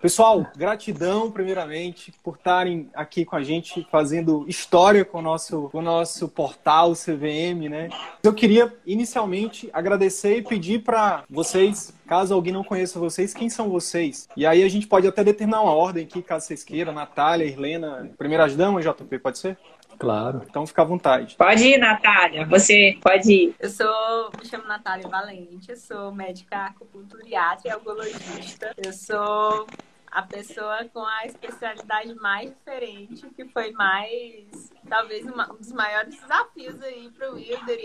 Pessoal, gratidão primeiramente por estarem aqui com a gente fazendo história com o nosso, com o nosso portal CVM, né? Eu queria inicialmente agradecer e pedir para vocês, caso alguém não conheça vocês, quem são vocês? E aí a gente pode até determinar uma ordem aqui, caso vocês queiram, Natália, Irlena, primeiras damas, JP, pode ser? Claro. Então fica à vontade. Pode ir, Natália. Você pode ir. Eu sou, me chamo Natália Valente, eu sou médica acupunturiatra e algologista. Eu sou a pessoa com a especialidade mais diferente, que foi mais, talvez, uma, um dos maiores desafios aí para o Wilder.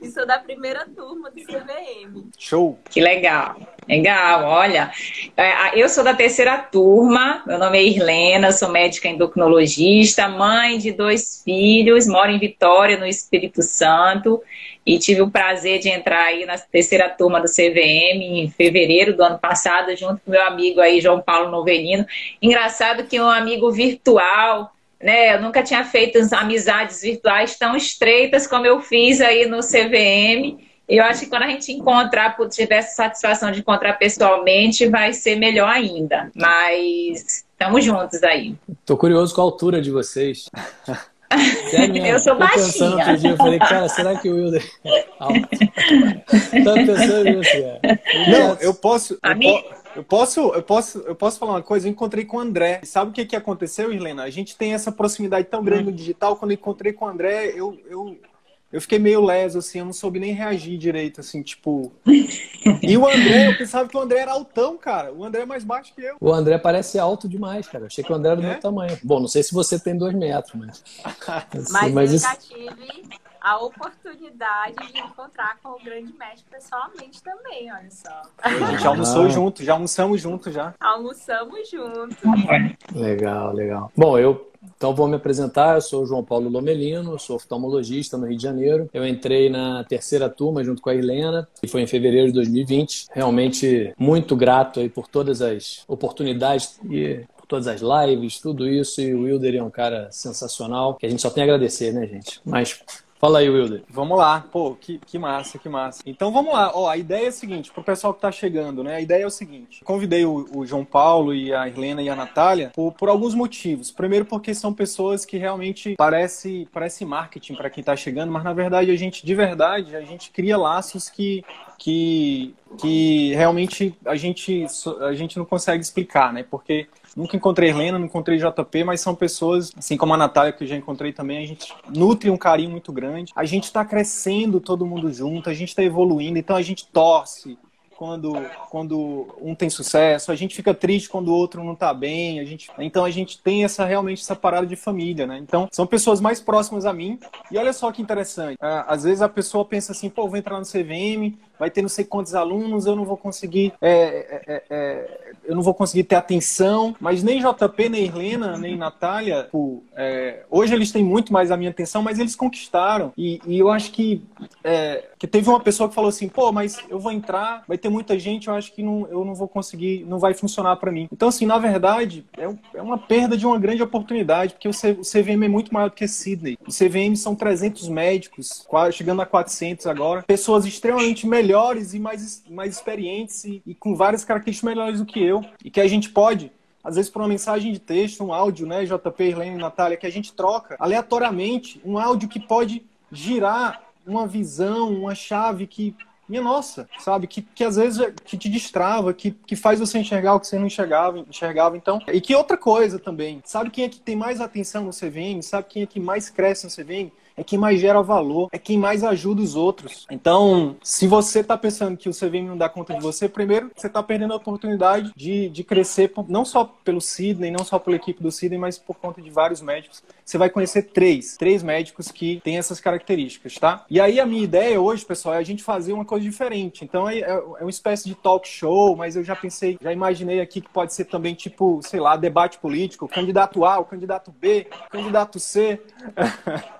E sou da primeira turma do CVM. Show! Que legal. Legal, olha. É, eu sou da terceira turma, meu nome é Irlena, sou médica endocrinologista, mãe de dois filhos, moro em Vitória, no Espírito Santo, e tive o prazer de entrar aí na terceira turma do CVM em fevereiro do ano passado, junto com meu amigo aí, João Paulo Novelino. Engraçado que um amigo virtual né? Eu nunca tinha feito amizades virtuais tão estreitas como eu fiz aí no CVM. Eu acho que quando a gente encontrar, tiver essa satisfação de encontrar pessoalmente, vai ser melhor ainda. Mas estamos juntos aí. Tô curioso com a altura de vocês. Sério, eu sou baixinha. pensando outro dia, eu falei, cara, será que o Wilder é alto? Tava pensando nisso, cara. Não, eu posso... Eu posso... Eu posso, eu posso, eu posso falar uma coisa. Eu encontrei com o André. Sabe o que, que aconteceu, Helena? A gente tem essa proximidade tão grande no digital. Quando eu encontrei com o André, eu, eu, eu fiquei meio leso, assim. Eu não soube nem reagir direito, assim, tipo. E o André, eu pensava que o André era altão, cara. O André é mais baixo que eu. O André parece alto demais, cara. Eu achei que o André era do é? meu tamanho. Bom, não sei se você tem dois metros, mas. Assim, mas, eu já tive a oportunidade de encontrar com o grande mestre pessoalmente também, olha só. A gente almoçou ah. junto, já almoçamos junto já. Almoçamos junto. Legal, legal. Bom, eu então vou me apresentar, eu sou o João Paulo Lomelino, sou oftalmologista no Rio de Janeiro. Eu entrei na terceira turma junto com a Helena, e foi em fevereiro de 2020. Realmente muito grato aí por todas as oportunidades e todas as lives, tudo isso. E o Wilder é um cara sensacional, que a gente só tem a agradecer, né, gente? Mas Fala aí, Wilder. Vamos lá. Pô, que, que massa, que massa. Então vamos lá. Ó, a ideia é a seguinte, pro pessoal que tá chegando, né? A ideia é o seguinte. Convidei o, o João Paulo e a Helena e a Natália por, por, alguns motivos. Primeiro porque são pessoas que realmente parece, parece marketing para quem tá chegando, mas na verdade a gente, de verdade, a gente cria laços que, que, que realmente a gente, a gente não consegue explicar, né? Porque Nunca encontrei Helena, não encontrei JP, mas são pessoas, assim como a Natália, que eu já encontrei também, a gente nutre um carinho muito grande. A gente está crescendo todo mundo junto, a gente está evoluindo, então a gente torce quando, quando um tem sucesso, a gente fica triste quando o outro não está bem, a gente, então a gente tem essa realmente essa parada de família, né? Então são pessoas mais próximas a mim. E olha só que interessante, às vezes a pessoa pensa assim, pô, vou entrar no CVM, vai ter não sei quantos alunos, eu não vou conseguir, é, é, é, é eu não vou conseguir ter atenção, mas nem JP, nem Helena, nem Natália, pô, é, hoje eles têm muito mais a minha atenção, mas eles conquistaram. E, e eu acho que, que teve uma pessoa que falou assim, pô, mas eu vou entrar, vai ter muita gente, eu acho que não, eu não vou conseguir, não vai funcionar para mim. Então, assim, na verdade, é, é, uma perda de uma grande oportunidade, porque o, CVM é muito maior do que Sydney. O CVM são 300 médicos, chegando a 400 agora, pessoas extremamente melhores e mais, mais experientes e, e com várias características melhores do que eu, e que a gente pode às vezes por uma mensagem de texto, um áudio, né, JP, Helene Natália, que a gente troca aleatoriamente, um áudio que pode girar uma visão, uma chave que minha nossa, sabe? Que, que às vezes é, que te destrava, que, que faz você enxergar o que você não enxergava, enxergava. Então, e que outra coisa também, sabe quem é que tem mais atenção no CVM? Sabe quem é que mais cresce no CVM? É quem mais gera valor, é quem mais ajuda os outros. Então, se você está pensando que o CVM não dá conta de você, primeiro você está perdendo a oportunidade de, de crescer, não só pelo Sidney, não só pela equipe do Sidney, mas por conta de vários médicos. Você vai conhecer três, três médicos que têm essas características, tá? E aí a minha ideia hoje, pessoal, é a gente fazer uma coisa diferente. Então é, é, é uma espécie de talk show, mas eu já pensei, já imaginei aqui que pode ser também tipo, sei lá, debate político, candidato A, o candidato B, candidato C.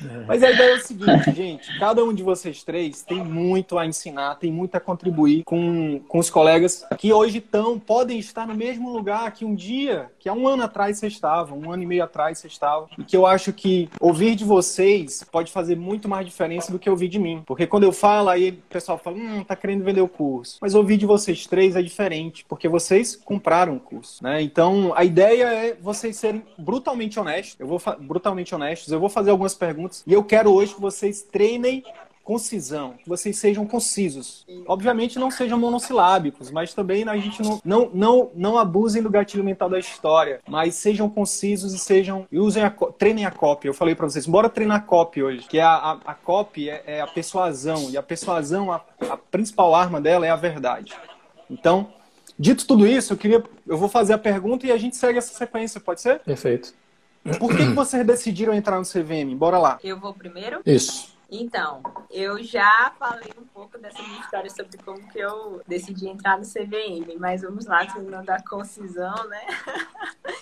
Mas a ideia é o seguinte, gente: cada um de vocês três tem muito a ensinar, tem muito a contribuir com, com os colegas que hoje estão, podem estar no mesmo lugar que um dia, que há um ano atrás vocês estavam, um ano e meio atrás vocês estavam. E que eu acho que ouvir de vocês pode fazer muito mais diferença do que ouvir de mim. Porque quando eu falo, aí o pessoal fala, hum, tá querendo vender o curso. Mas ouvir de vocês três é diferente, porque vocês compraram o curso, né? Então a ideia é vocês serem brutalmente honestos. Eu vou brutalmente honestos. Eu vou fazer algumas perguntas E eu quero hoje que vocês treinem concisão, que vocês sejam concisos. Obviamente não sejam monossilábicos, mas também a gente não, não, não, não abusem do gatilho mental da história, mas sejam concisos e sejam e usem a, treinem a copy. Eu falei para vocês, bora treinar a copy hoje, que a, a, a copy é, é, a persuasão e a persuasão a, a principal arma dela é a verdade. Então, dito tudo isso, eu queria eu vou fazer a pergunta e a gente segue essa sequência, pode ser? Perfeito. Por que, que vocês decidiram entrar no CVM? Bora lá. Eu vou primeiro? Isso. Então, eu já falei um pouco dessa minha história sobre como que eu decidi entrar no CVM, mas vamos lá, terminando a concisão, né?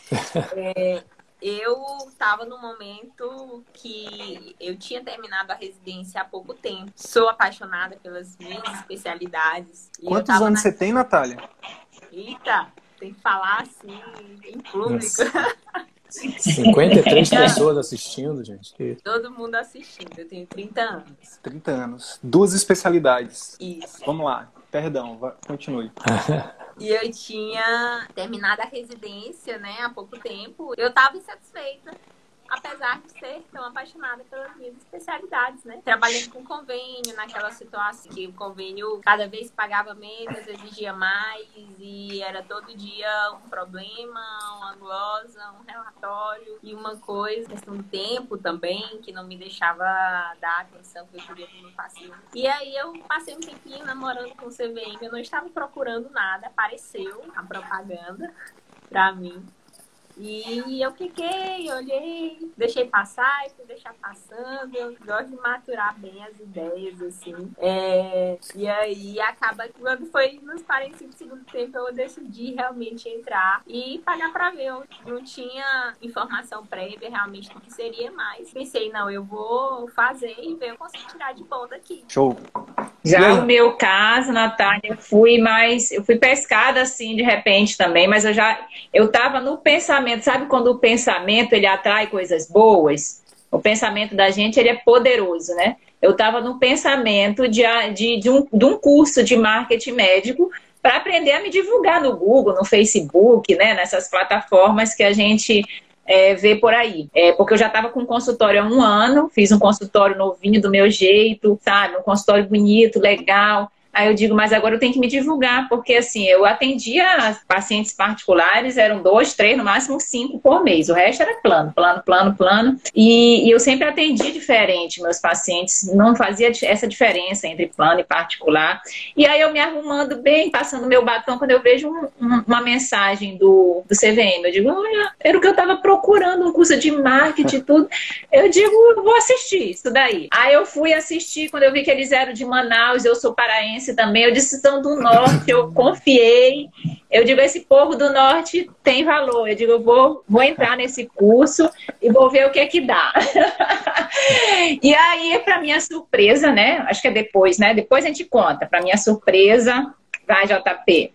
é, eu estava no momento que eu tinha terminado a residência há pouco tempo. Sou apaixonada pelas minhas especialidades. Quantos anos na... você tem, Natália? Eita, tem que falar assim, em público. 53 pessoas assistindo, gente. Todo mundo assistindo. Eu tenho 30 anos. 30 anos. Duas especialidades. Isso. Vamos lá. Perdão, continue. e eu tinha terminado a residência, né, há pouco tempo. Eu estava insatisfeita apesar de ser tão apaixonada pelas minhas especialidades, né? Trabalhando com convênio naquela situação que o convênio cada vez pagava menos, exigia mais e era todo dia um problema, uma glosa, um relatório e uma coisa, questão do tempo também, que não me deixava dar a atenção que eu queria para o meu paciente. E aí eu passei um tempinho namorando com o CVM, eu não estava procurando nada, apareceu a propaganda para mim. E eu fiquei, olhei, deixei passar e fui deixar passando. Eu gosto de maturar bem as ideias, assim. É, e aí acaba que quando foi nos 45 segundo tempo eu decidi realmente entrar e pagar pra ver. Eu não tinha informação prévia realmente do que seria mais. Pensei, não, eu vou fazer e ver eu consigo tirar de bom daqui. Show! Já o meu caso, Natália, eu fui mais. Eu fui pescada assim de repente também, mas eu já. Eu tava no pensamento, sabe quando o pensamento ele atrai coisas boas? O pensamento da gente ele é poderoso, né? Eu estava no pensamento de, de, de, um, de um curso de marketing médico para aprender a me divulgar no Google, no Facebook, né? Nessas plataformas que a gente é, ver por aí. É, porque eu já estava com um consultório há um ano, fiz um consultório novinho do meu jeito, sabe? Um consultório bonito, legal. Aí eu digo, mas agora eu tenho que me divulgar, porque assim, eu atendia pacientes particulares, eram dois, três, no máximo cinco por mês. O resto era plano, plano, plano, plano. E, e eu sempre atendi diferente meus pacientes, não fazia essa diferença entre plano e particular. E aí eu me arrumando bem, passando meu batom, quando eu vejo um, um, uma mensagem do, do CVM, eu digo, olha, era o que eu estava procurando, um curso de marketing e tudo. Eu digo, vou assistir isso daí. Aí eu fui assistir, quando eu vi que eles eram de Manaus, eu sou paraense, também. Eu disse, são do norte, eu confiei. Eu digo, esse povo do norte tem valor. Eu digo, eu vou, vou entrar nesse curso e vou ver o que é que dá. e aí, para minha surpresa, né? Acho que é depois, né? Depois a gente conta. Para minha surpresa, vai, JP.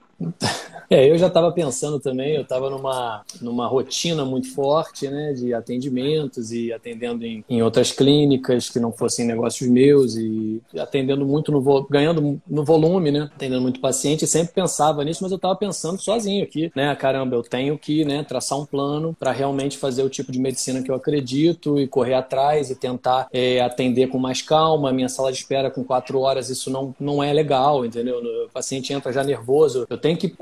É, eu já estava pensando também, eu estava numa, numa rotina muito forte, né, de atendimentos e atendendo em, em outras clínicas que não fossem negócios meus e atendendo muito no ganhando no volume, né, atendendo muito paciente, sempre pensava nisso, mas eu estava pensando sozinho aqui, né, caramba, eu tenho que, né, traçar um plano para realmente fazer o tipo de medicina que eu acredito e correr atrás e tentar é, atender com mais calma. Minha sala de espera com quatro horas, isso não, não é legal, entendeu? O paciente entra já nervoso. Eu tenho que,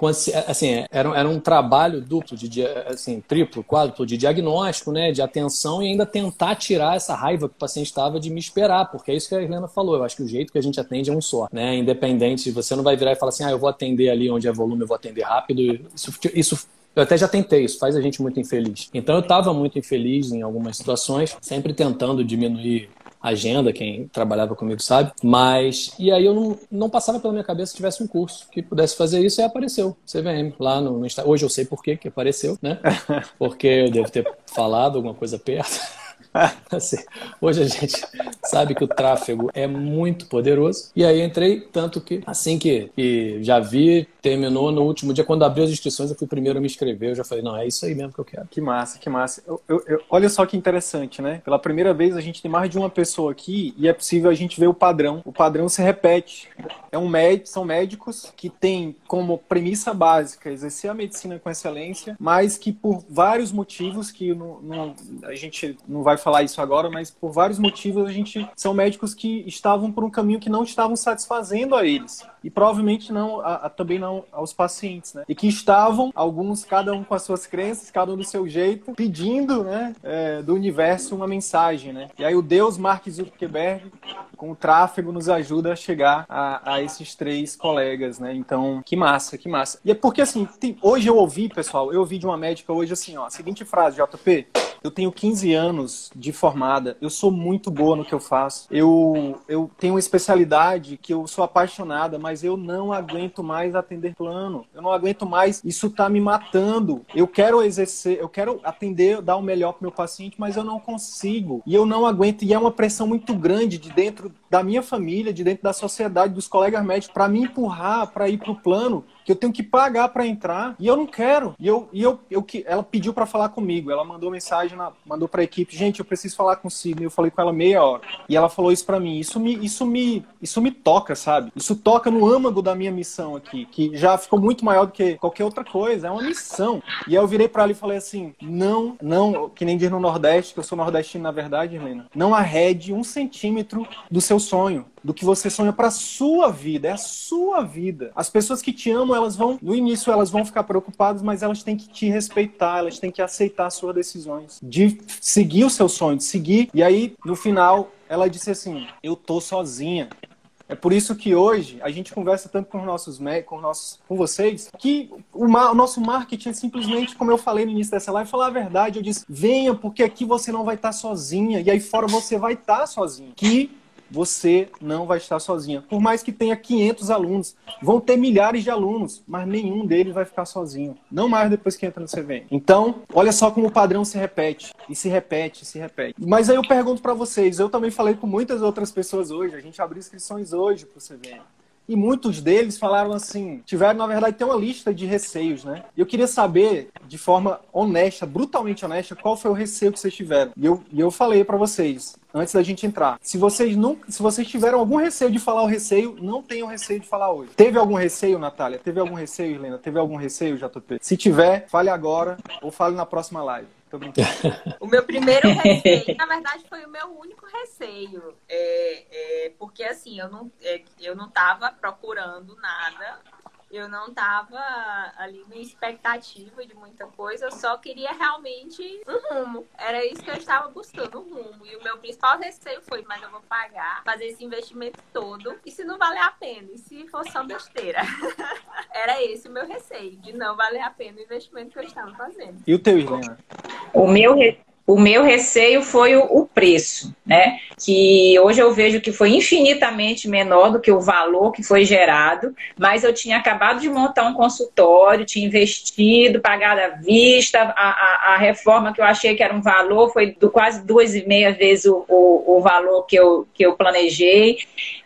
assim, era, era um trabalho duplo, de, assim, triplo, quádruplo, de diagnóstico, né, de atenção e ainda tentar tirar essa raiva que o paciente estava de me esperar, porque é isso que a Helena falou. Eu acho que o jeito que a gente atende é um só, né? Independente, você não vai virar e falar assim, ah, eu vou atender ali onde é volume, eu vou atender rápido. Isso, isso eu até já tentei, isso faz a gente muito infeliz. Então eu estava muito infeliz em algumas situações, sempre tentando diminuir agenda, quem trabalhava comigo sabe. Mas, e aí eu não, não passava pela minha cabeça se tivesse um curso que pudesse fazer isso e apareceu, CVM, lá no, no Instagram. Hoje eu sei por que apareceu, né? Porque eu devo ter falado alguma coisa perto. assim, hoje a gente sabe que o tráfego é muito poderoso. E aí entrei, tanto que assim que, que já vi, terminou no último dia, quando abriu as inscrições, eu fui primeiro a me inscrever. Eu já falei, não, é isso aí mesmo que eu quero. Que massa, que massa. Eu, eu, eu, olha só que interessante, né? Pela primeira vez a gente tem mais de uma pessoa aqui e é possível a gente ver o padrão. O padrão se repete. É um médico, são médicos que têm como premissa básica exercer a medicina com excelência, mas que por vários motivos que a gente não vai falar isso agora, mas por vários motivos a gente são médicos que estavam por um caminho que não estavam satisfazendo a eles e provavelmente não a, a, também não aos pacientes, né? E que estavam alguns cada um com as suas crenças, cada um do seu jeito, pedindo, né, é, do universo uma mensagem, né? E aí o Deus Mark Zuckerberg com o tráfego nos ajuda a chegar a, a esses três colegas, né? Então, que massa, que massa. E é porque assim, tem, hoje eu ouvi, pessoal, eu ouvi de uma médica hoje assim, ó, a seguinte frase, JP, eu tenho 15 anos de formada, eu sou muito boa no que eu faço. Eu, eu tenho uma especialidade que eu sou apaixonada, mas eu não aguento mais atender plano. Eu não aguento mais, isso tá me matando. Eu quero exercer, eu quero atender, dar o melhor pro meu paciente, mas eu não consigo. E eu não aguento, e é uma pressão muito grande de dentro da minha família, de dentro da sociedade, dos colegas médicos, para me empurrar para ir pro plano que eu tenho que pagar para entrar e eu não quero. E eu, e eu, eu ela pediu para falar comigo. Ela mandou mensagem, na, mandou para a equipe, gente, eu preciso falar com o Sidney. Eu falei com ela meia hora. E ela falou isso para mim. Isso me, isso me, isso me toca, sabe? Isso toca no âmago da minha missão aqui, que já ficou muito maior do que qualquer outra coisa. É uma missão. E aí eu virei para ela e falei assim: não, não, que nem diz no Nordeste, que eu sou nordestino na verdade, Helena. Não arrede um centímetro do seu sonho do que você sonha para sua vida, é a sua vida. As pessoas que te amam, elas vão, no início elas vão ficar preocupadas, mas elas têm que te respeitar, elas têm que aceitar as suas decisões, de seguir o seu sonho, de seguir. E aí, no final, ela disse assim: "Eu tô sozinha". É por isso que hoje a gente conversa tanto com os nossos com nossos com vocês que o, o, nosso marketing é simplesmente, como eu falei no início dessa live, falar a verdade. Eu disse: venha, porque aqui você não vai estar sozinha e aí fora você vai estar sozinho. Que você não vai estar sozinha. Por mais que tenha 500 alunos, vão ter milhares de alunos, mas nenhum deles vai ficar sozinho. Não mais depois que entra no CVM. Então, olha só como o padrão se repete, e se repete, e se repete. Mas aí eu pergunto para vocês, eu também falei com muitas outras pessoas hoje, a gente abriu inscrições hoje para o CVM. E muitos deles falaram assim, tiveram, na verdade, tem uma lista de receios, né? Eu queria saber, de forma honesta, brutalmente honesta, qual foi o receio que vocês tiveram. E eu, e eu falei para vocês, antes da gente entrar. Se vocês não, se vocês tiveram algum receio de falar o receio, não tenham receio de falar hoje. Teve algum receio, Natália? Teve algum receio, Helena? Teve algum receio, JP? Se tiver, fale agora ou fale na próxima live. O meu primeiro receio, na verdade, foi o meu único receio. É, é, porque assim, eu não, é, eu não tava procurando nada eu não estava ali na expectativa de muita coisa, eu só queria realmente um rumo. Era isso que eu estava buscando, um rumo. E o meu principal receio foi, mas eu vou pagar, fazer esse investimento todo, e se não valer a pena? E se for só besteira? Era esse o meu receio, de não valer a pena o investimento que eu estava fazendo. E o teu, Helena? O meu, o meu receio foi o, o, preço, né? Que hoje eu vejo que foi infinitamente menor do que o valor que foi gerado, mas eu tinha acabado de montar um consultório, tinha investido, pagado à vista, a, a, a reforma que eu achei que era um valor foi do quase duas e meia vezes o, o, o valor que eu, que eu planejei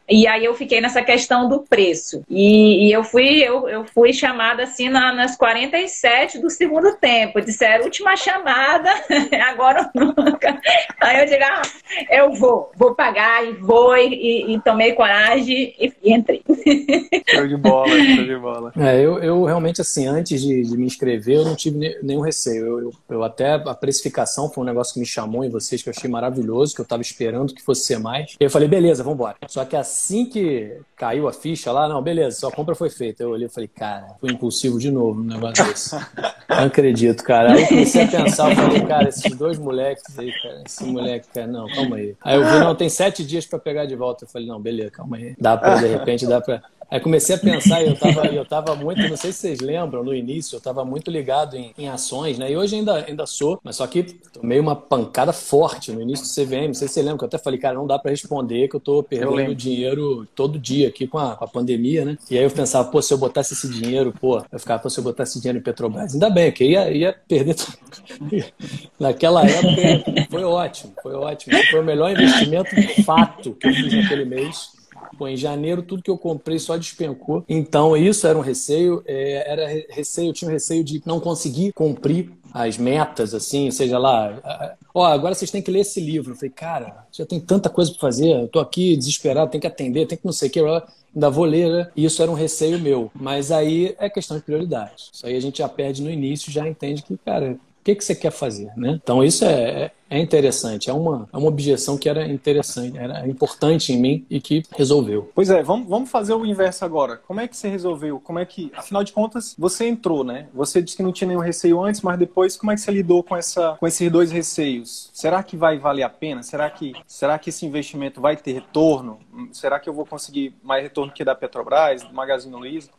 E aí eu fiquei nessa questão do preço. E, e eu fui eu, eu fui chamada assim na, nas 47 do segundo tempo. Disseram, última chamada, agora nunca. Aí eu digo, ah, eu vou, vou pagar e vou, e, e tomei coragem e, e, entrei. Show de bola, show de bola. É, eu, eu realmente, assim, antes de, de me inscrever, eu não tive nenhum receio. Eu, eu, eu, até, a precificação foi um negócio que me chamou em vocês, que eu achei maravilhoso, que eu estava esperando que fosse ser mais. E eu falei, beleza, vamos embora. Só que assim que caiu a ficha lá, não, beleza, sua compra foi feita. Eu olhei e falei, cara, fui impulsivo de novo no negócio desse. Não acredito, cara. Aí eu comecei a pensar, eu falei, cara, esses dois moleques aí, cara, esse moleque, cara, não, calma aí. Aí eu vi, não, tem sete dias para pegar de volta. Eu falei, não, beleza, calma aí. Dá pra, de repente, dá pra. Aí comecei a pensar e eu tava, eu tava muito, não sei se vocês lembram, no início, eu tava muito ligado em, em ações, né? E hoje ainda, ainda sou, mas só que tomei uma pancada forte no início do CVM. Não sei se você lembra, que eu até falei, cara, não dá para responder que eu tô perdendo dinheiro todo dia aqui com a, com a, pandemia, né? E aí eu pensava, pô, se eu botasse esse dinheiro, pô, eu ficava, pô, se eu botasse esse dinheiro em Petrobras, ainda bem, que ia, ia perder tudo. Naquela época foi ótimo, foi ótimo. Foi o melhor investimento fato que eu fiz naquele mês Pô, em janeiro tudo que eu comprei só despencou. Então isso era um receio, é, era receio, eu tinha um receio de não conseguir cumprir as metas, assim, seja lá, ó, agora vocês têm que ler esse livro. Eu falei, cara, já tem tanta coisa para fazer, eu tô aqui desesperado, tem que atender, tem que não sei o que, ainda vou ler, né? Isso era um receio meu. Mas aí é questão de prioridade. Isso aí a gente já perde no início, já entende que, cara, o que, que você quer fazer, né? Então isso é, é interessante, é uma, é uma objeção que era interessante, era importante em mim e que resolveu. Pois é, vamos, vamos fazer o inverso agora. Como é que você resolveu? Como é que, afinal de contas, você entrou, né? Você disse que não tinha nenhum receio antes, mas depois como é que você lidou com, essa, com esses dois receios? Será que vai valer a pena? Será que, será que esse investimento vai ter retorno? Será que eu vou conseguir mais retorno que da Petrobras, do Magazine Luiza?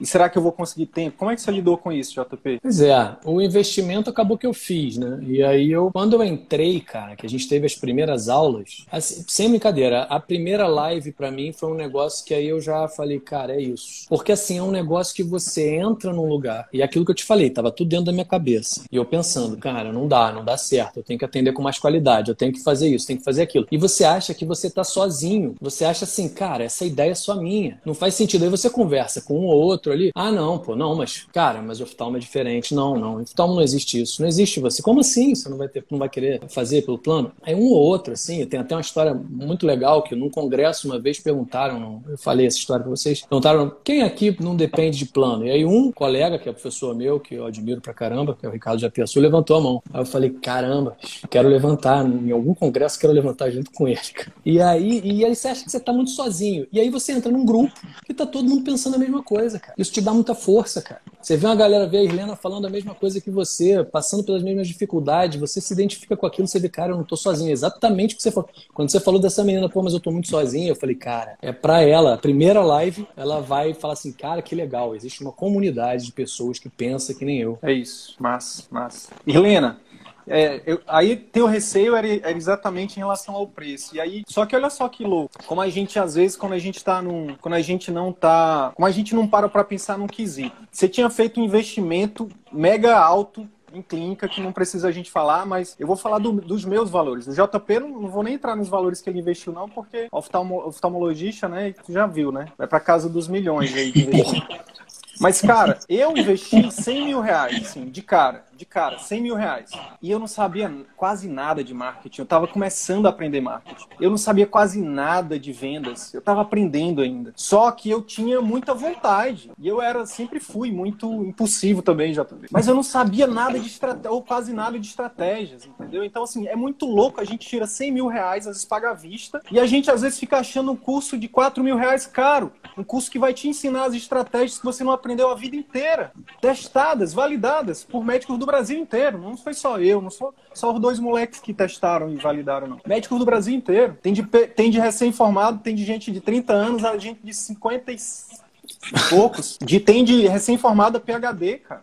E será que eu vou conseguir tempo? Como é que você lidou com isso, JP? Pois é, o investimento acabou que eu fiz, né? E aí eu, quando eu entrei, cara, que a gente teve as primeiras aulas, assim, sem brincadeira, a primeira live para mim foi um negócio que aí eu já falei, cara, é isso. Porque assim, é um negócio que você entra num lugar, e é aquilo que eu te falei, tava tudo dentro da minha cabeça. E eu pensando, cara, não dá, não dá certo, eu tenho que atender com mais qualidade, eu tenho que fazer isso, tenho que fazer aquilo. E você acha que você tá sozinho, você acha assim, cara, essa ideia é só minha. Não faz sentido. Aí você conversa com um ou outro ali. Ah, não, pô, não, mas, cara, mas oftalmo é diferente. Não, não, oftalmo não existe isso. Não existe você. Como assim? Você não vai ter, não vai querer fazer pelo plano? Aí um ou outro, assim, tem até uma história muito legal que num congresso uma vez perguntaram, eu falei essa história para vocês, perguntaram quem aqui não depende de plano? E aí um colega, que é professor meu, que eu admiro pra caramba, que é o Ricardo Japiaçu, levantou a mão. Aí eu falei, caramba, quero levantar, em algum congresso quero levantar junto com ele. E aí, e aí você acha que você tá muito sozinho. E aí você entra num grupo que tá todo mundo pensando a mesma coisa, cara. Isso te dá muita força, cara. Você vê uma galera, vê a Irlena falando a mesma coisa que você, passando pelas mesmas dificuldades, você se identifica com aquilo, você vê, cara, eu não tô sozinho. Exatamente o que você falou. Quando você falou dessa menina, pô, mas eu tô muito sozinha, eu falei, cara, é pra ela, a primeira live, ela vai falar assim, cara, que legal, existe uma comunidade de pessoas que pensa que nem eu. É isso, massa, massa. Irlena, é, eu, aí teu receio era, era, exatamente em relação ao preço. E aí, só que olha só que louco. Como a gente, às vezes, quando a gente tá num. Quando a gente não tá. Como a gente não para pra pensar num quesito. Você tinha feito um investimento mega alto em clínica, que não precisa a gente falar, mas eu vou falar do, dos meus valores. O JP, não, não, vou nem entrar nos valores que ele investiu, não, porque oftalmo, oftalmologista, né, tu já viu, né? Vai pra casa dos milhões aí de investimento. Mas, cara, eu investi 100 mil reais, assim, de cara de cara, 100 mil reais. E eu não sabia quase nada de marketing. Eu estava começando a aprender marketing. Eu não sabia quase nada de vendas. Eu estava aprendendo ainda. Só que eu tinha muita vontade. E eu era, sempre fui muito impulsivo também, já Mas eu não sabia nada de estratégia, ou quase nada de estratégias, entendeu? Então, assim, é muito louco. A gente tira 100 mil reais, às vezes paga à vista. E a gente, às vezes, fica achando um curso de 4 mil reais caro. Um curso que vai te ensinar as estratégias que você não aprendeu a vida inteira. Testadas, validadas por médicos do Brasil inteiro. Não foi só eu, não sou só os dois moleques que testaram e validaram, não. Médicos do Brasil inteiro. Tem de, tem de recém-formado, tem de gente de 30 anos, a gente de 50 e poucos. De, tem de recém-formada PHD, cara.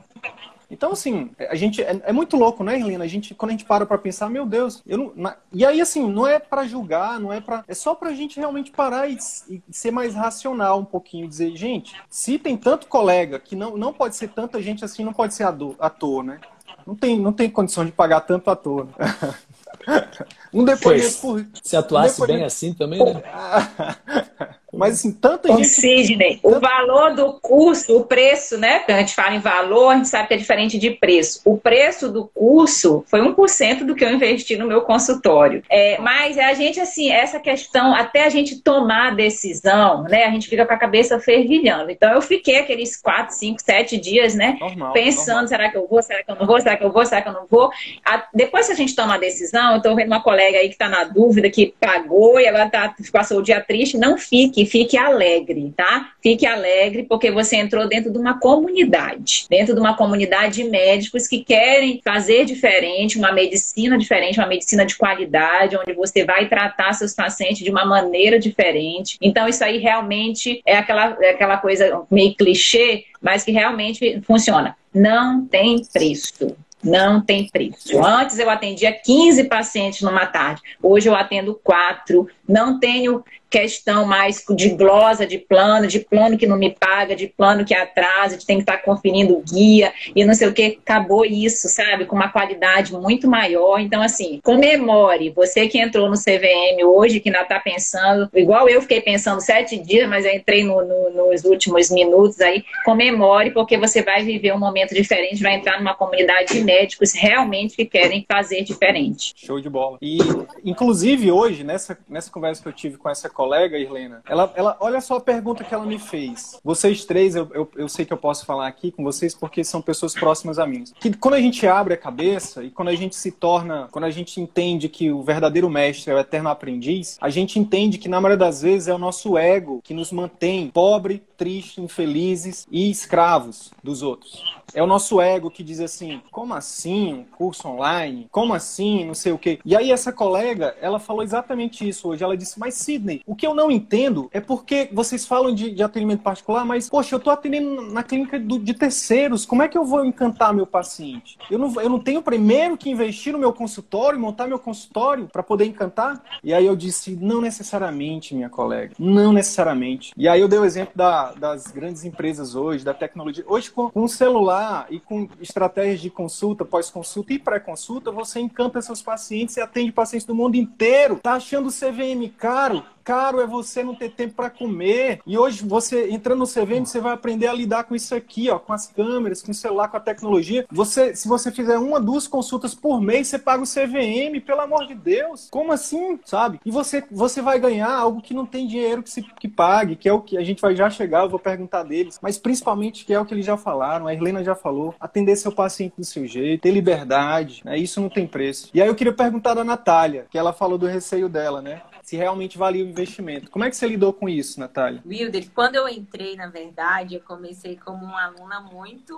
Então, assim, a gente é, é, muito louco, né, Helena? A gente, quando a gente para pra pensar, meu Deus, eu não. Na... E aí, assim, não é para julgar, não é para. É só pra gente realmente parar e, e, ser mais racional um pouquinho. Dizer, gente, se tem tanto colega que não, não pode ser tanta gente assim, não pode ser ator, né? Não tem, não tem condição de pagar tanto ator. um depoimento por. Se atuasse um depoimento... bem assim também, né? Mas assim, tanta Ô, gente. Sidney, o valor do curso, o preço, né? Quando a gente fala em valor, a gente sabe que é diferente de preço. O preço do curso foi 1% do que eu investi no meu consultório. É, mas a gente, assim, essa questão, até a gente tomar a decisão, né? A gente fica com a cabeça fervilhando. Então eu fiquei aqueles 4, 5, 7 dias, né? Normal, pensando, normal. será que eu vou, será que eu não vou, será que eu vou, será que eu não vou? A- depois que a gente toma a decisão, eu tô vendo uma colega aí que tá na dúvida, que pagou e agora tá, passou o dia triste, não fique, fique alegre, tá? Fique alegre porque você entrou dentro de uma comunidade, dentro de uma comunidade de médicos que querem fazer diferente, uma medicina diferente, uma medicina de qualidade, onde você vai tratar seus pacientes de uma maneira diferente. Então, isso aí realmente é aquela, é aquela coisa meio clichê, mas que realmente funciona. Não tem preço. Não tem preço. Antes eu atendia 15 pacientes numa tarde. Hoje eu atendo 4. Não tenho questão mais de glosa de plano, de plano que não me paga, de plano que atrasa, de tem que estar conferindo o guia e não sei o que. Acabou isso, sabe? Com uma qualidade muito maior. Então, assim, comemore. Você que entrou no CVM hoje, que ainda está pensando, igual eu fiquei pensando sete dias, mas eu entrei no- no- nos últimos minutos aí, comemore, porque você vai viver um momento diferente, vai entrar numa comunidade de médicos realmente que querem fazer diferente. Show de bola. E, inclusive, hoje, nessa, nessa conversa que eu tive com essa colega, Irlena, ela, ela, olha só a pergunta que ela me fez. Vocês três, eu, eu, eu sei que eu posso falar aqui com vocês porque são pessoas próximas a mim. Que quando a gente abre a cabeça e quando a gente se torna, quando a gente entende que o verdadeiro mestre é o eterno aprendiz, a gente entende que, na maioria das vezes, é o nosso ego que nos mantém pobre, triste, infelizes e escravos dos outros. É o nosso ego que diz assim: como assim um curso online? Como assim não sei o quê? E aí, essa colega, ela falou exatamente isso hoje. Ela disse: Mas Sidney, o que eu não entendo é porque vocês falam de, de atendimento particular, mas, poxa, eu tô atendendo na clínica do- de terceiros. Como é que eu vou encantar meu paciente? Eu não, eu não tenho primeiro que investir no meu consultório, montar meu consultório para poder encantar? E aí eu disse: Não necessariamente, minha colega. Não necessariamente. E aí eu dei o exemplo da- das grandes empresas hoje, da tecnologia. Hoje, com, com celular e com estratégias de consulta, pós-consulta e pré-consulta, você encanta seus pacientes e atende pacientes do mundo inteiro. Tá achando o CVM caro? Caro é você não ter tempo para comer. E hoje, você entrando no CVM, você vai aprender a lidar com isso aqui, ó, com as câmeras, com o celular, com a tecnologia. Você, se você fizer uma, duas consultas por mês, você paga o CVM, pelo amor de Deus. Como assim, sabe? E você, você vai ganhar algo que não tem dinheiro que se que pague, que é o que a gente vai já chegar, eu vou perguntar deles, mas principalmente que é o que eles já falaram, a Helena já falou, atender seu paciente do seu jeito, ter liberdade, né? Isso não tem preço. E aí eu queria perguntar da Natália, que ela falou do receio dela, né? Se realmente valia o investimento. Como é que você lidou com isso, Natália? Wilder, quando eu entrei, na verdade, eu comecei como uma aluna muito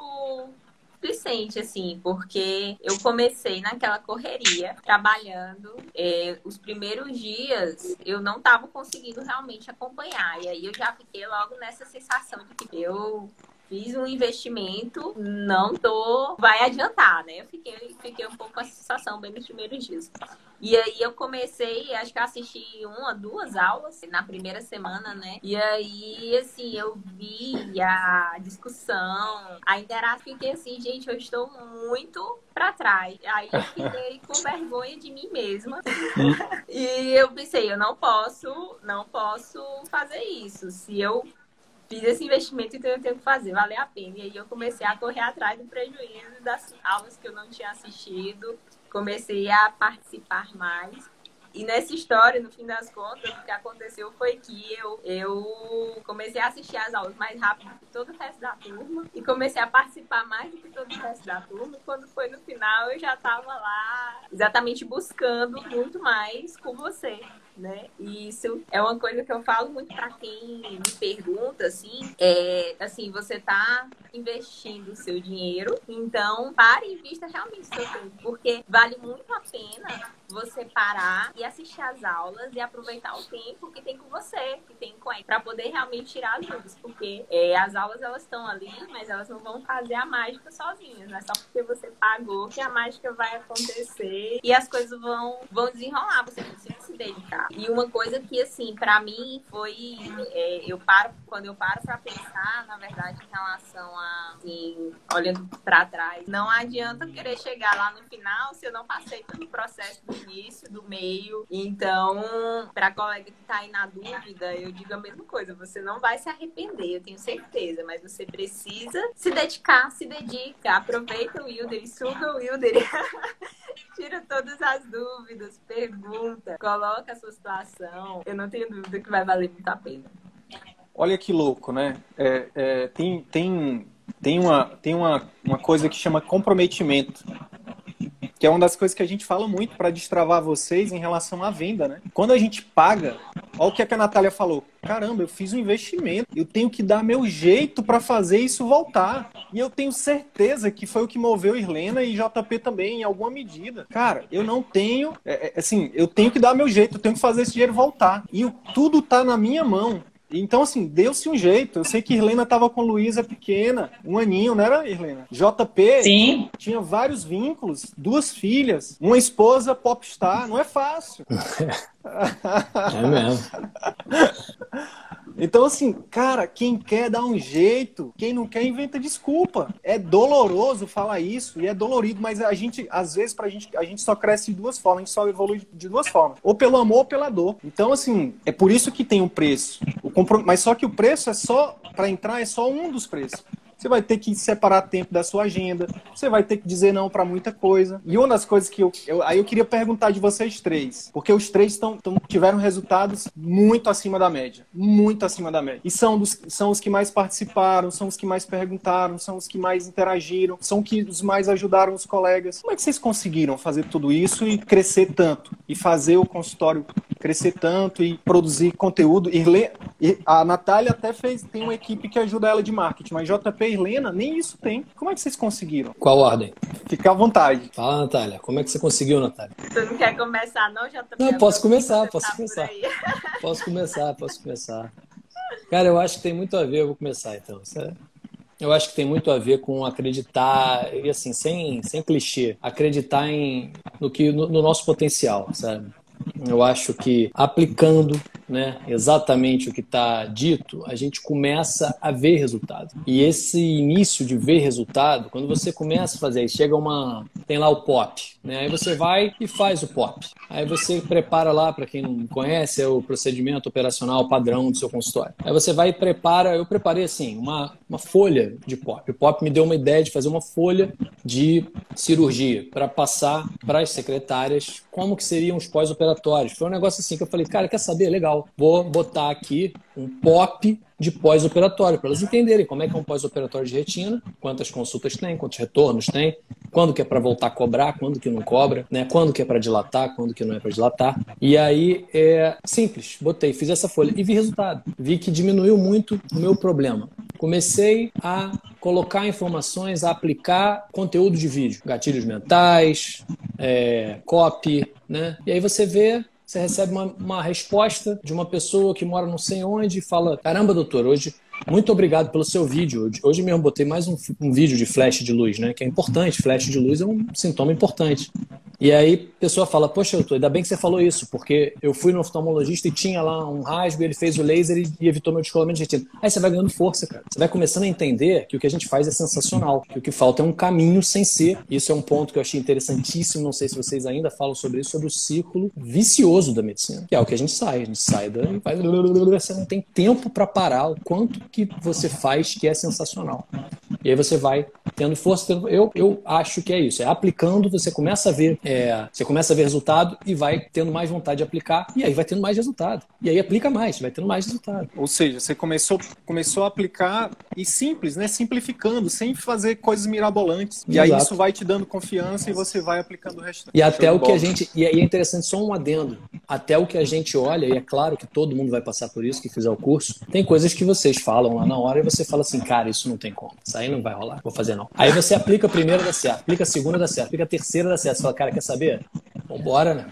displicente, assim, porque eu comecei naquela correria, trabalhando. É, os primeiros dias eu não estava conseguindo realmente acompanhar. E aí eu já fiquei logo nessa sensação de que eu fiz um investimento, não tô. vai adiantar, né? Eu fiquei, fiquei um pouco com essa sensação bem nos primeiros dias. E aí eu comecei, acho que eu assisti uma, duas aulas na primeira semana, né? E aí, assim, eu vi a discussão, a interação, fiquei assim, gente, eu estou muito pra trás. Aí eu fiquei com vergonha de mim mesma. e eu pensei, eu não posso, não posso fazer isso. Se eu fiz esse investimento, então eu tenho que fazer, valer a pena. E aí eu comecei a correr atrás do prejuízo das aulas que eu não tinha assistido, comecei a participar mais. E nessa história, no fim das contas, o que aconteceu foi que eu, eu comecei a assistir as aulas mais rápido que todo o resto da turma e comecei a participar mais do que todo o resto da turma. Quando foi no final, eu já estava lá exatamente buscando muito mais com você né? E isso é uma coisa que eu falo muito para quem me pergunta, assim, é assim, você tá investindo o seu dinheiro, então pare e invista realmente o seu tempo, porque vale muito a pena você parar e assistir as aulas e aproveitar o tempo que tem com você, que tem com ele, para poder realmente tirar as dúvidas, porque é, as aulas elas estão ali, mas elas não vão fazer a mágica sozinhas, não é só porque você pagou que a mágica vai acontecer e as coisas vão, vão desenrolar, você precisa se se dedicar. E uma coisa que, assim, para mim foi. É, eu paro, quando eu paro para pensar, na verdade, em relação a, assim, olhando para trás, não adianta querer chegar lá no final se eu não passei pelo processo do início, do meio. Então, para colega que tá aí na dúvida, eu digo a mesma coisa. Você não vai se arrepender, eu tenho certeza, mas você precisa se dedicar, se dedica, aproveita o Wilder, suga o Wilder. Tira todas as dúvidas, pergunta, coloca a sua situação. Eu não tenho dúvida que vai valer muito a pena. Olha que louco, né? É, é, tem tem, tem, uma, tem uma, uma coisa que chama comprometimento que é uma das coisas que a gente fala muito para destravar vocês em relação à venda, né? Quando a gente paga, olha o que, é que a Natália falou. Caramba, eu fiz um investimento, eu tenho que dar meu jeito para fazer isso voltar. E eu tenho certeza que foi o que moveu Irlena e JP também, em alguma medida. Cara, eu não tenho, é, é, assim, eu tenho que dar meu jeito, eu tenho que fazer esse dinheiro voltar. E tudo tá na minha mão. Então, assim, deu-se um jeito. Eu sei que Irlena estava com Luísa pequena, um aninho, não era, Irlena? JP Sim. tinha vários vínculos, duas filhas, uma esposa popstar. Não é fácil. é mesmo. Então, assim, cara, quem quer dá um jeito, quem não quer inventa desculpa. É doloroso falar isso e é dolorido, mas a gente, às vezes, pra gente, a gente só cresce de duas formas, a gente só evolui de duas formas. Ou pelo amor ou pela dor. Então, assim, é por isso que tem um preço. O comprom... Mas só que o preço é só, para entrar, é só um dos preços. Você vai ter que separar tempo da sua agenda, você vai ter que dizer não para muita coisa. E uma das coisas que eu, eu, aí eu queria perguntar de vocês três, porque os três tão, tão, tiveram resultados muito acima da média, muito acima da média. E são, dos, são os que mais participaram, são os que mais perguntaram, são os que mais interagiram, são que os mais ajudaram os colegas. Como é que vocês conseguiram fazer tudo isso e crescer tanto e fazer o consultório crescer tanto e produzir conteúdo? Irle... A Natália até fez, tem uma equipe que ajuda ela de marketing, mas JP Irlena, nem isso tem. Como é que vocês conseguiram? Qual ordem? Fica à vontade. Fala, Natália. Como é que você conseguiu, Natália? Tu não quer começar, não, já tá Não, posso começar, posso começar. Posso começar, posso começar. Cara, eu acho que tem muito a ver, eu vou começar então. Eu acho que tem muito a ver com acreditar, e assim, sem, sem clichê, acreditar em, no, que, no, no nosso potencial, sabe? Eu acho que aplicando né, exatamente o que está dito, a gente começa a ver resultado. E esse início de ver resultado, quando você começa a fazer, chega uma. tem lá o pop, né? Aí você vai e faz o pop. Aí você prepara lá, para quem não conhece, é o procedimento operacional padrão do seu consultório. Aí você vai e prepara, eu preparei assim, uma, uma folha de pop. O pop me deu uma ideia de fazer uma folha de cirurgia para passar para as secretárias como que seriam os pós-operatórios. Foi um negócio assim que eu falei, cara, quer saber? Legal vou botar aqui um POP de pós-operatório, para elas entenderem como é que é um pós-operatório de retina, quantas consultas tem, quantos retornos tem, quando que é para voltar a cobrar, quando que não cobra, né? quando que é para dilatar, quando que não é para dilatar. E aí, é simples, botei, fiz essa folha e vi resultado. Vi que diminuiu muito o meu problema. Comecei a colocar informações, a aplicar conteúdo de vídeo, gatilhos mentais, é, copy, né? E aí você vê você recebe uma, uma resposta de uma pessoa que mora não sei onde e fala: Caramba, doutor, hoje muito obrigado pelo seu vídeo. Hoje, mesmo botei mais um, um, vídeo de flash de luz, né? Que é importante. Flash de luz é um sintoma importante. E aí a pessoa fala, poxa, doutor, ainda bem que você falou isso, porque eu fui no oftalmologista e tinha lá um rasgo, ele fez o laser e, evitou meu descolamento de retina. Aí você vai ganhando força, cara. Você vai começando a entender que o que a gente faz é sensacional, que o que falta é um caminho sem ser. Isso é um ponto que eu achei interessantíssimo, não sei se vocês ainda falam sobre isso, sobre o ciclo vicioso da medicina, que é o que a gente sai. A gente sai vai... Você não tem tempo para parar o quanto que você faz que é sensacional. E aí você vai tendo força. Tendo... Eu, eu acho que é isso. É aplicando, você começa a ver é, você começa a ver resultado e vai tendo mais vontade de aplicar, e aí vai tendo mais resultado. E aí aplica mais, vai tendo mais resultado. Ou seja, você começou, começou a aplicar e simples, né? Simplificando, sem fazer coisas mirabolantes. E Exato. aí isso vai te dando confiança e você vai aplicando o resto. E até o que a gente. E é interessante, só um adendo. Até o que a gente olha, e é claro que todo mundo vai passar por isso que fizer o curso, tem coisas que vocês falam lá na hora e você fala assim, cara, isso não tem como. Isso aí não vai rolar, vou fazer não. Aí você aplica a primeira, dá certo. Aplica a segunda, dá certo. Aplica a terceira, dá certo. Você fala, cara, quer saber? Vambora, né?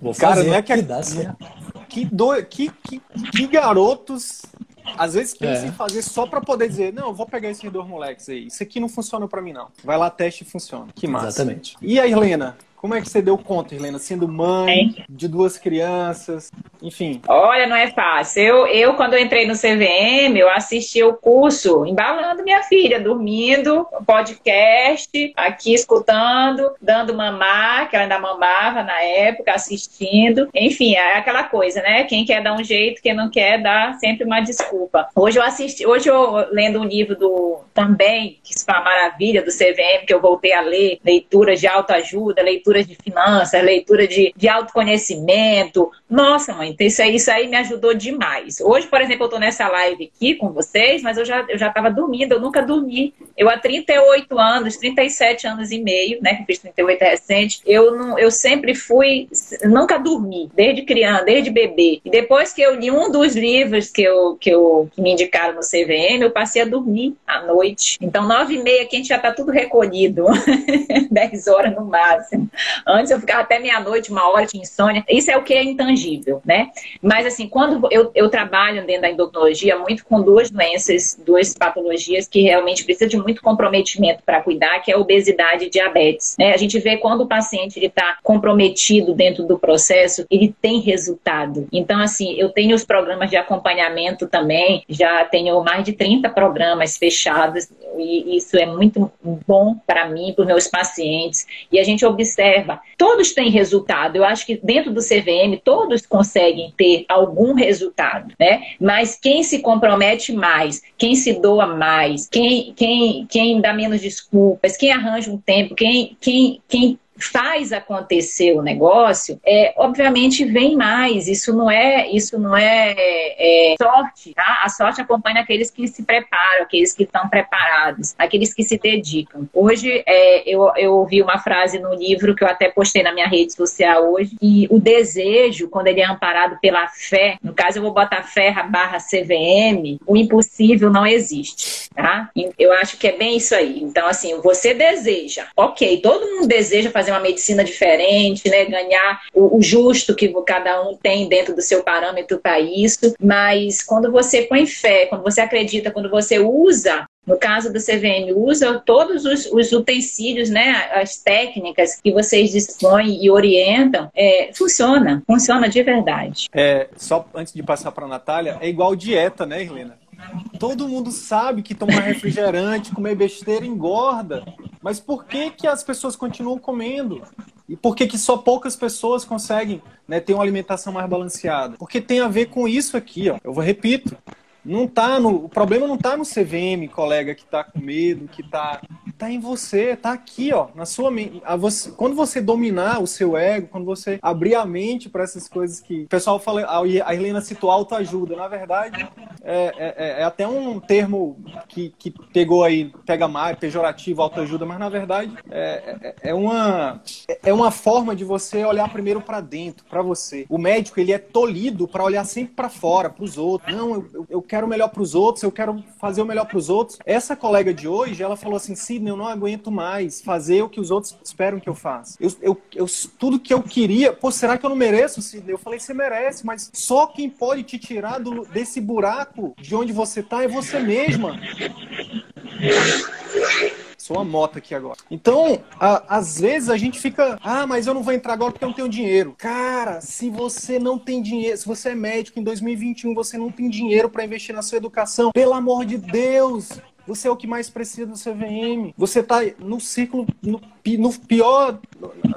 Vou fazer. Cara, não é que, que dá certo. Que, do... que, que, que garotos às vezes pensa é. em fazer só para poder dizer, não, eu vou pegar esse redor moleques aí. Isso aqui não funciona para mim, não. Vai lá, teste e funciona. Que massa. Exatamente. E a Helena? Como é que você deu conta, Helena, sendo mãe é. de duas crianças, enfim? Olha, não é fácil. Eu, eu, quando eu entrei no CVM, eu assisti o curso embalando minha filha, dormindo, podcast, aqui escutando, dando mamar, que ela ainda mamava na época, assistindo. Enfim, é aquela coisa, né? Quem quer dar um jeito, quem não quer dá sempre uma desculpa. Hoje eu assisti, hoje eu lendo um livro do também, que isso foi uma maravilha, do CVM, que eu voltei a ler, leituras de autoajuda, leituras de finanças, leitura de, de autoconhecimento. Nossa, mãe, isso aí, isso aí me ajudou demais. Hoje, por exemplo, eu tô nessa live aqui com vocês, mas eu já, eu já dormindo, eu nunca dormi. Eu há 38 anos, 37 anos e meio, né, que fiz 38 recente, eu, não, eu sempre fui, nunca dormi, desde criança, desde bebê. E depois que eu li um dos livros que, eu, que, eu, que me indicaram no CVM, eu passei a dormir à noite. Então, nove e meia, que a gente já tá tudo recolhido. 10 horas no máximo. Antes eu ficava até meia-noite, uma hora de insônia. Isso é o que é intangível, né? Mas, assim, quando eu, eu trabalho dentro da endocrinologia muito com duas doenças, duas patologias que realmente precisa de muito comprometimento para cuidar, que é obesidade e diabetes. Né? A gente vê quando o paciente está comprometido dentro do processo, ele tem resultado. Então, assim, eu tenho os programas de acompanhamento também, já tenho mais de 30 programas fechados, e isso é muito bom para mim, para os meus pacientes. E a gente observa, todos têm resultado. Eu acho que dentro do CVM, todos conseguem ter algum resultado, né? Mas quem se compromete mais, quem se doa mais, quem, quem, quem dá menos desculpas, quem arranja um tempo, quem, quem, quem faz acontecer o negócio, é, obviamente vem mais. Isso não é, isso não é, é, sorte, tá? A sorte acompanha aqueles que se preparam, aqueles que estão preparados, aqueles que se dedicam. Hoje é, eu, eu ouvi uma frase no livro que eu até postei na minha rede social hoje, que o desejo, quando ele é amparado pela fé, no caso eu vou botar fé barra CVM, o impossível não existe, tá? Eu acho que é bem isso aí. Então, assim, você deseja, ok, todo mundo deseja fazer fazer uma medicina diferente, né? Ganhar o, o justo que cada um tem dentro do seu parâmetro para isso. Mas quando você põe fé, quando você acredita, quando você usa no caso do CVM, usa todos os, os, utensílios, né, as técnicas que vocês dispõem e orientam, é, funciona, funciona de verdade. É, só antes de passar para a Natália, é igual dieta, né, Helena? Todo mundo sabe que tomar refrigerante, comer besteira engorda. Mas por que, que as pessoas continuam comendo? E por que, que só poucas pessoas conseguem né, ter uma alimentação mais balanceada? Porque tem a ver com isso aqui, ó. Eu vou repito. Não tá no, o problema não está no CVM, colega, que está com medo, que está tá em você, tá aqui, ó, na sua mente. Você, quando você dominar o seu ego, quando você abrir a mente para essas coisas que o pessoal fala, a Helena citou autoajuda, na verdade, é, é, é, é, até um termo que, que pegou aí, pega mais, pejorativo, autoajuda, mas na verdade é, é, é uma, é uma forma de você olhar primeiro para dentro, para você. O médico, ele é tolhido para olhar sempre para fora, para os outros. Não, eu, eu quero o melhor para os outros, eu quero fazer o melhor para os outros. Essa colega de hoje, ela falou assim: Sidney, eu não aguento mais fazer o que os outros esperam que eu faça. Eu, eu, eu, tudo que eu queria, pô, será que eu não mereço, Sidney? Eu falei: você merece, mas só quem pode te tirar do, desse buraco de onde você tá é você mesma uma moto aqui agora. Então, a, às vezes a gente fica, ah, mas eu não vou entrar agora porque eu não tenho dinheiro. Cara, se você não tem dinheiro, se você é médico em 2021, você não tem dinheiro para investir na sua educação, pelo amor de Deus, você é o que mais precisa do CVM. Você está no ciclo, no, no, pior,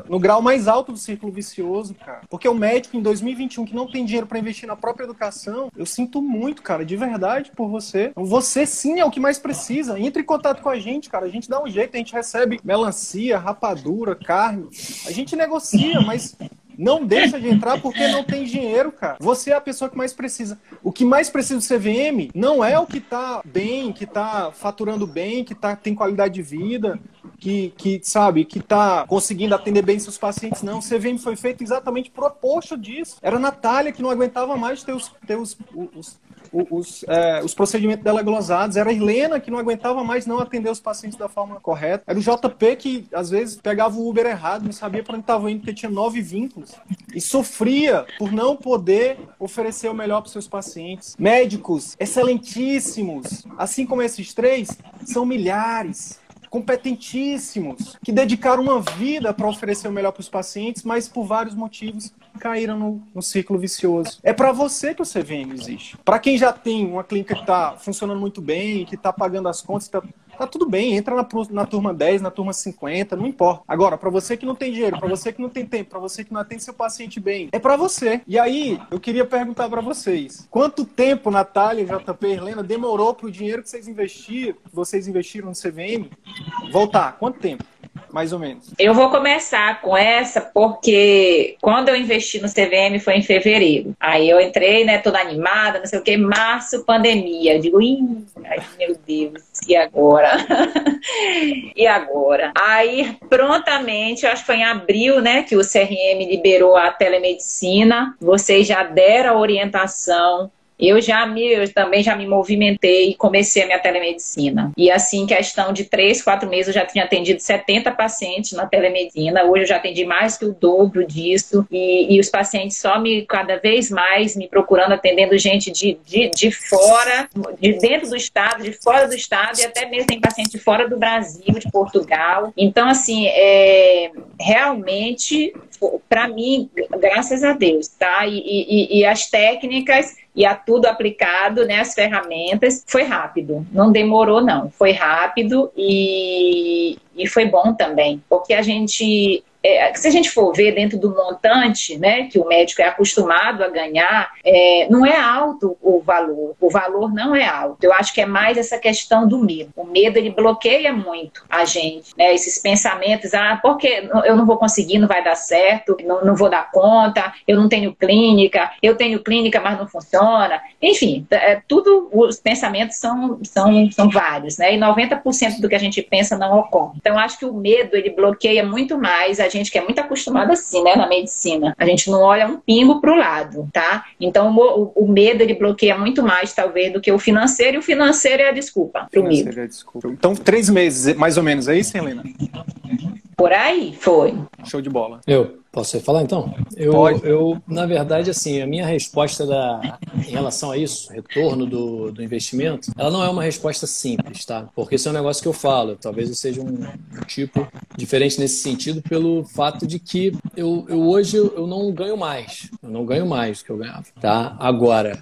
no grau mais alto do círculo vicioso, cara. Porque o médico em 2021 que não tem dinheiro para investir na própria educação, eu sinto muito, cara, de verdade por você. Você sim é o que mais precisa. Entre em contato com a gente, cara. A gente dá um jeito, a gente recebe melancia, rapadura, carne. A gente negocia, mas não deixa de entrar porque não tem dinheiro, cara. Você é a pessoa que mais precisa. O que mais precisa do CVM não é o que tá bem, que tá faturando bem, que tá, tem qualidade de vida, que, que sabe, que tá conseguindo atender bem seus pacientes. Não, o CVM foi feito exatamente proposto disso. Era a Natália que não aguentava mais ter os, ter os, os os, é, os procedimentos dela glosados. Era a Helena que não aguentava mais não atender os pacientes da forma correta. Era o JP que, às vezes, pegava o Uber errado, não sabia para onde estava indo, porque tinha nove vínculos. E sofria por não poder oferecer o melhor para seus pacientes. Médicos excelentíssimos, assim como esses três, são milhares competentíssimos, que dedicaram uma vida para oferecer o melhor para os pacientes, mas por vários motivos caíram no, no círculo vicioso. É para você que o CVM existe. Para quem já tem uma clínica que está funcionando muito bem, que está pagando as contas, está Tá tudo bem, entra na, na turma 10, na turma 50, não importa. Agora, para você que não tem dinheiro, para você que não tem tempo, para você que não atende seu paciente bem, é para você. E aí, eu queria perguntar para vocês: quanto tempo, Natália, JP, Helena, demorou para o dinheiro que vocês investiram, vocês investiram no CVM, voltar? Quanto tempo? Mais ou menos? Eu vou começar com essa porque quando eu investi no CVM foi em fevereiro. Aí eu entrei, né, toda animada, não sei o que, março, pandemia. Eu digo, ai, meu Deus, e agora? e agora? Aí, prontamente, acho que foi em abril, né, que o CRM liberou a telemedicina. Vocês já deram a orientação eu já me, eu também já me movimentei e comecei a minha telemedicina. E assim, questão de três, quatro meses, eu já tinha atendido 70 pacientes na telemedicina. Hoje eu já atendi mais que o dobro disso. E, e os pacientes só me, cada vez mais, me procurando, atendendo gente de, de, de fora, de dentro do estado, de fora do estado, e até mesmo tem paciente de fora do Brasil, de Portugal. Então, assim, é, realmente, para mim, graças a Deus, tá? e, e, e as técnicas e a tudo aplicado, né, as ferramentas, foi rápido, não demorou não, foi rápido e, e foi bom também, porque a gente é, se a gente for ver dentro do montante, né, que o médico é acostumado a ganhar, é, não é alto o valor. O valor não é alto. Eu acho que é mais essa questão do medo. O medo ele bloqueia muito a gente, né? Esses pensamentos, ah, porque eu não vou conseguir, não vai dar certo, não, não vou dar conta, eu não tenho clínica, eu tenho clínica, mas não funciona. Enfim, é, tudo os pensamentos são, são, são vários, né? E 90% do que a gente pensa não ocorre. Então, acho que o medo ele bloqueia muito mais a gente que é muito acostumado assim, né, na medicina. A gente não olha um pingo pro lado, tá? Então o, o medo ele bloqueia muito mais, talvez, do que o financeiro, e o financeiro é a desculpa pro medo. É desculpa. Então, três meses, mais ou menos, é isso, Helena? Por aí, foi. Show de bola. Eu. Posso falar então? Eu, Pode. eu, na verdade, assim, a minha resposta da, em relação a isso, retorno do, do investimento, ela não é uma resposta simples, tá? Porque isso é um negócio que eu falo. Talvez eu seja um, um tipo diferente nesse sentido pelo fato de que eu, eu hoje eu, não ganho mais. Eu não ganho mais do que eu ganhava, tá? Agora,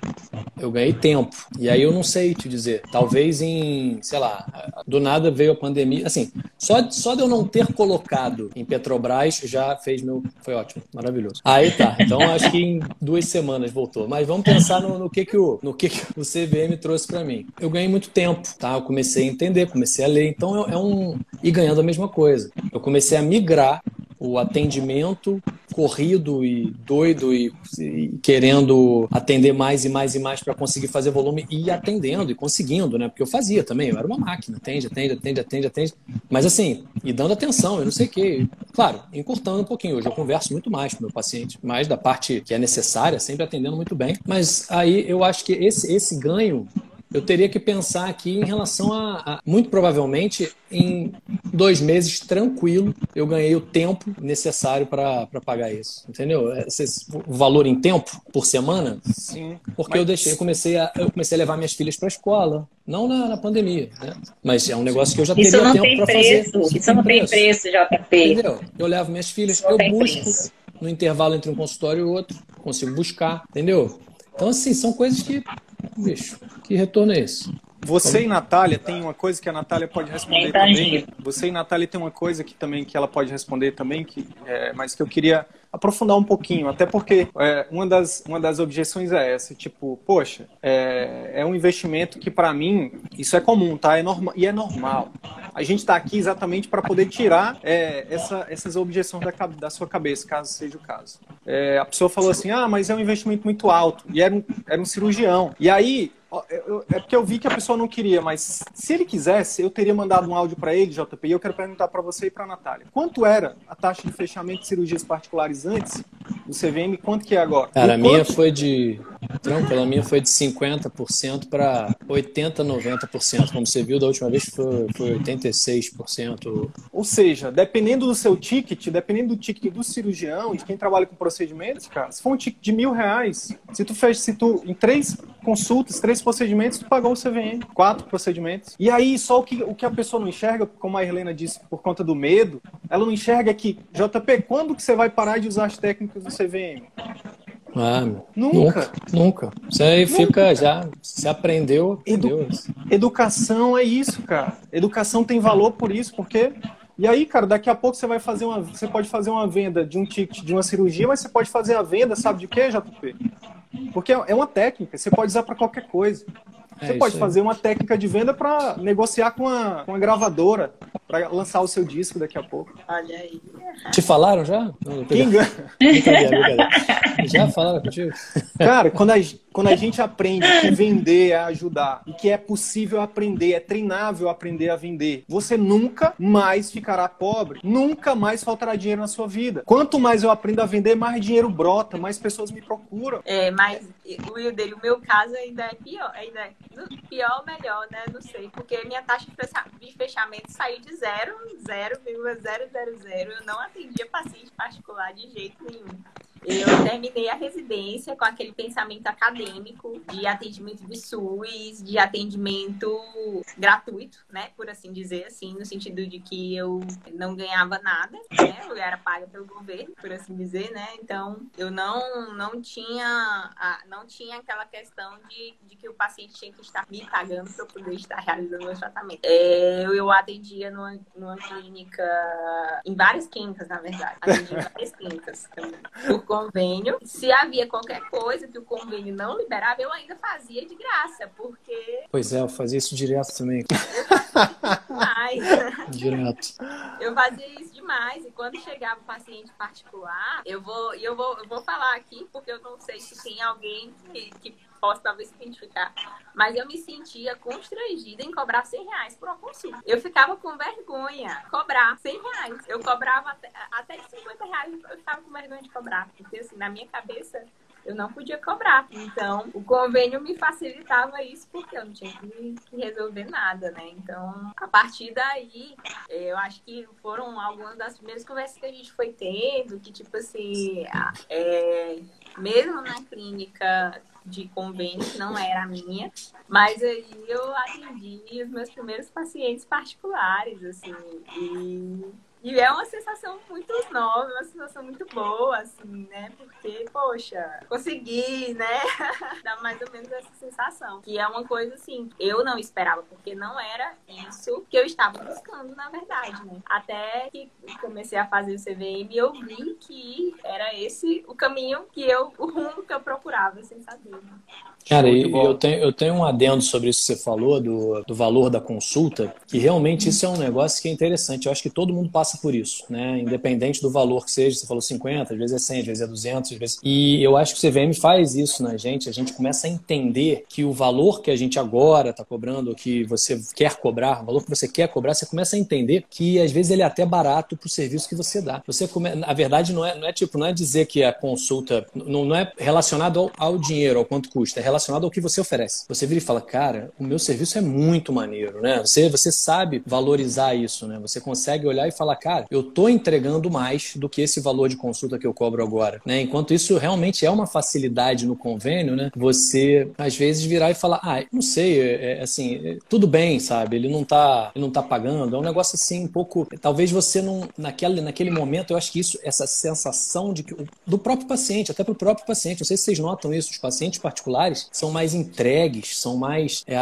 eu ganhei tempo. E aí eu não sei te dizer. Talvez em, sei lá, do nada veio a pandemia. Assim, só, só de eu não ter colocado em Petrobras já fez meu foi ótimo, maravilhoso. Aí tá. Então acho que em duas semanas voltou. Mas vamos pensar no, no que, que, o, no que, que o CVM trouxe para mim. Eu ganhei muito tempo, tá? Eu comecei a entender, comecei a ler. Então é, é um. E ganhando a mesma coisa. Eu comecei a migrar o atendimento corrido e doido e, e, querendo atender mais e mais e mais para conseguir fazer volume e atendendo e conseguindo, né? Porque eu fazia também, eu era uma máquina, atende, atende, atende, atende, atende. Mas assim, e dando atenção, eu não sei o quê. Claro, encurtando um pouquinho. Hoje eu converso muito mais com meu paciente, mais da parte que é necessária, sempre atendendo muito bem. Mas aí eu acho que esse, esse ganho eu teria que pensar aqui em relação a, a, muito provavelmente em dois meses tranquilo eu ganhei o tempo necessário para pagar isso, entendeu? Esse, o valor em tempo por semana? Sim. Porque mas... eu deixei, eu comecei a eu comecei a levar minhas filhas para a escola, não na, na, pandemia, né? Mas é um negócio que eu já teria tempo para fazer. Isso, isso não tem preço, JP. Entendeu? Eu levo minhas filhas, eu busco preço. no intervalo entre um consultório e outro, consigo buscar, entendeu? Então assim, são coisas que bicho, que retorno é esse? Você e Natália tem uma coisa que a Natália pode responder também. Você e Natália tem uma coisa que também que ela pode responder também, que, é, mas que eu queria aprofundar um pouquinho, até porque é, uma, das, uma das objeções é essa, tipo, poxa, é, é um investimento que para mim, isso é comum, tá? É normal, e é normal. A gente está aqui exatamente para poder tirar é, essa, essas objeções da, da sua cabeça, caso seja o caso. É, a pessoa falou assim, ah, mas é um investimento muito alto, e era um, era um cirurgião. E aí, é porque eu vi que a pessoa não queria, mas se ele quisesse, eu teria mandado um áudio para ele, JP, e eu quero perguntar para você e para a Natália. Quanto era a taxa de fechamento de cirurgias particulares antes do CVM quanto que é agora? Cara, a minha foi de. Tranquilo, a minha foi de 50% para 80%, 90%. Como você viu da última vez, foi, foi 86%. Ou seja, dependendo do seu ticket, dependendo do ticket do cirurgião, de quem trabalha com procedimentos, cara, se for um ticket de mil reais, se tu fecha, se tu em três consultas, três procedimentos, tu pagou o CVM. Quatro procedimentos. E aí, só o que, o que a pessoa não enxerga, como a Helena disse, por conta do medo, ela não enxerga que, JP, quando que você vai parar de usar as técnicas do CVM? Ah, nunca. Nunca. Você aí nunca. fica já. Se aprendeu, aprendeu. Edu... Educação é isso, cara. Educação tem valor por isso, porque. E aí, cara, daqui a pouco você vai fazer uma. Você pode fazer uma venda de um ticket de uma cirurgia, mas você pode fazer a venda, sabe de quê, JP? Porque é uma técnica, você pode usar para qualquer coisa. É você pode fazer uma técnica de venda para negociar com a, com a gravadora, para lançar o seu disco daqui a pouco. Olha aí. Te falaram já? Quem ganha? Já falaram contigo? Cara, quando a, quando a gente aprende que vender é ajudar e que é possível aprender, é treinável aprender a vender, você nunca mais ficará pobre, nunca mais faltará dinheiro na sua vida. Quanto mais eu aprendo a vender, mais dinheiro brota, mais pessoas me procuram. É, mas, Wilder, o meu caso ainda é pior, ainda é pior ou melhor, né? Não sei, porque minha taxa de fechamento saiu de 0,000. Eu não atendia paciente particular de jeito nenhum. Eu terminei a residência com aquele pensamento acadêmico de atendimento de SUS, de atendimento gratuito, né? Por assim dizer, assim, no sentido de que eu não ganhava nada, né? Eu era paga pelo governo, por assim dizer, né? Então, eu não, não tinha não tinha aquela questão de, de que o paciente tinha que estar me pagando para eu poder estar realizando meu tratamento. É, eu atendia numa, numa clínica, em várias clínicas, na verdade. Atendia em várias clínicas também convênio. Se havia qualquer coisa que o convênio não liberava, eu ainda fazia de graça, porque. Pois é, eu fazia isso direto também. demais. direto. Eu fazia isso demais. E quando chegava o paciente particular, eu vou, eu vou, eu vou falar aqui, porque eu não sei se tem alguém que, que posso talvez se identificar, mas eu me sentia constrangida em cobrar 100 reais por uma consulta. Eu ficava com vergonha cobrar 100 reais. Eu cobrava até, até 50 reais, eu ficava com vergonha de cobrar, porque assim, na minha cabeça eu não podia cobrar. Então, o convênio me facilitava isso porque eu não tinha que, resolver nada, né? Então, a partir daí, eu acho que foram algumas das primeiras conversas que a gente foi tendo, que tipo assim, é, mesmo na clínica de convênio, que não era a minha, mas aí eu atendi os meus primeiros pacientes particulares, assim, e e é uma sensação muito nova, uma sensação muito boa, assim, né? Porque, poxa, consegui, né? Dá mais ou menos essa sensação. Que é uma coisa assim, eu não esperava, porque não era isso que eu estava buscando, na verdade, né? Até que comecei a fazer o CVM, eu vi que era esse o caminho que eu, o rumo que eu procurava, sem saber. Cara, eu tenho, eu tenho um adendo sobre isso que você falou, do, do valor da consulta, que realmente isso é um negócio que é interessante. Eu acho que todo mundo passa por isso, né? Independente do valor que seja, você falou 50, às vezes é 100, às vezes é 200, às vezes... E eu acho que o CVM faz isso na gente, a gente começa a entender que o valor que a gente agora está cobrando, que você quer cobrar, o valor que você quer cobrar, você começa a entender que às vezes ele é até barato para o serviço que você dá. Você come... A verdade não é, não é tipo, não é dizer que a consulta não, não é relacionado ao, ao dinheiro, ao quanto custa, é relacionado ao que você oferece. Você vira e fala, cara, o meu serviço é muito maneiro, né? Você, você sabe valorizar isso, né? Você consegue olhar e falar, cara, eu tô entregando mais do que esse valor de consulta que eu cobro agora, né? Enquanto isso realmente é uma facilidade no convênio, né? Você às vezes virar e falar, ah, não sei, é, é, assim, é, tudo bem, sabe? Ele não tá, ele não tá pagando. É um negócio assim um pouco, talvez você não naquele naquele momento, eu acho que isso, essa sensação de que do próprio paciente, até pro próprio paciente, não sei se vocês notam isso, os pacientes particulares são mais entregues, são mais. É,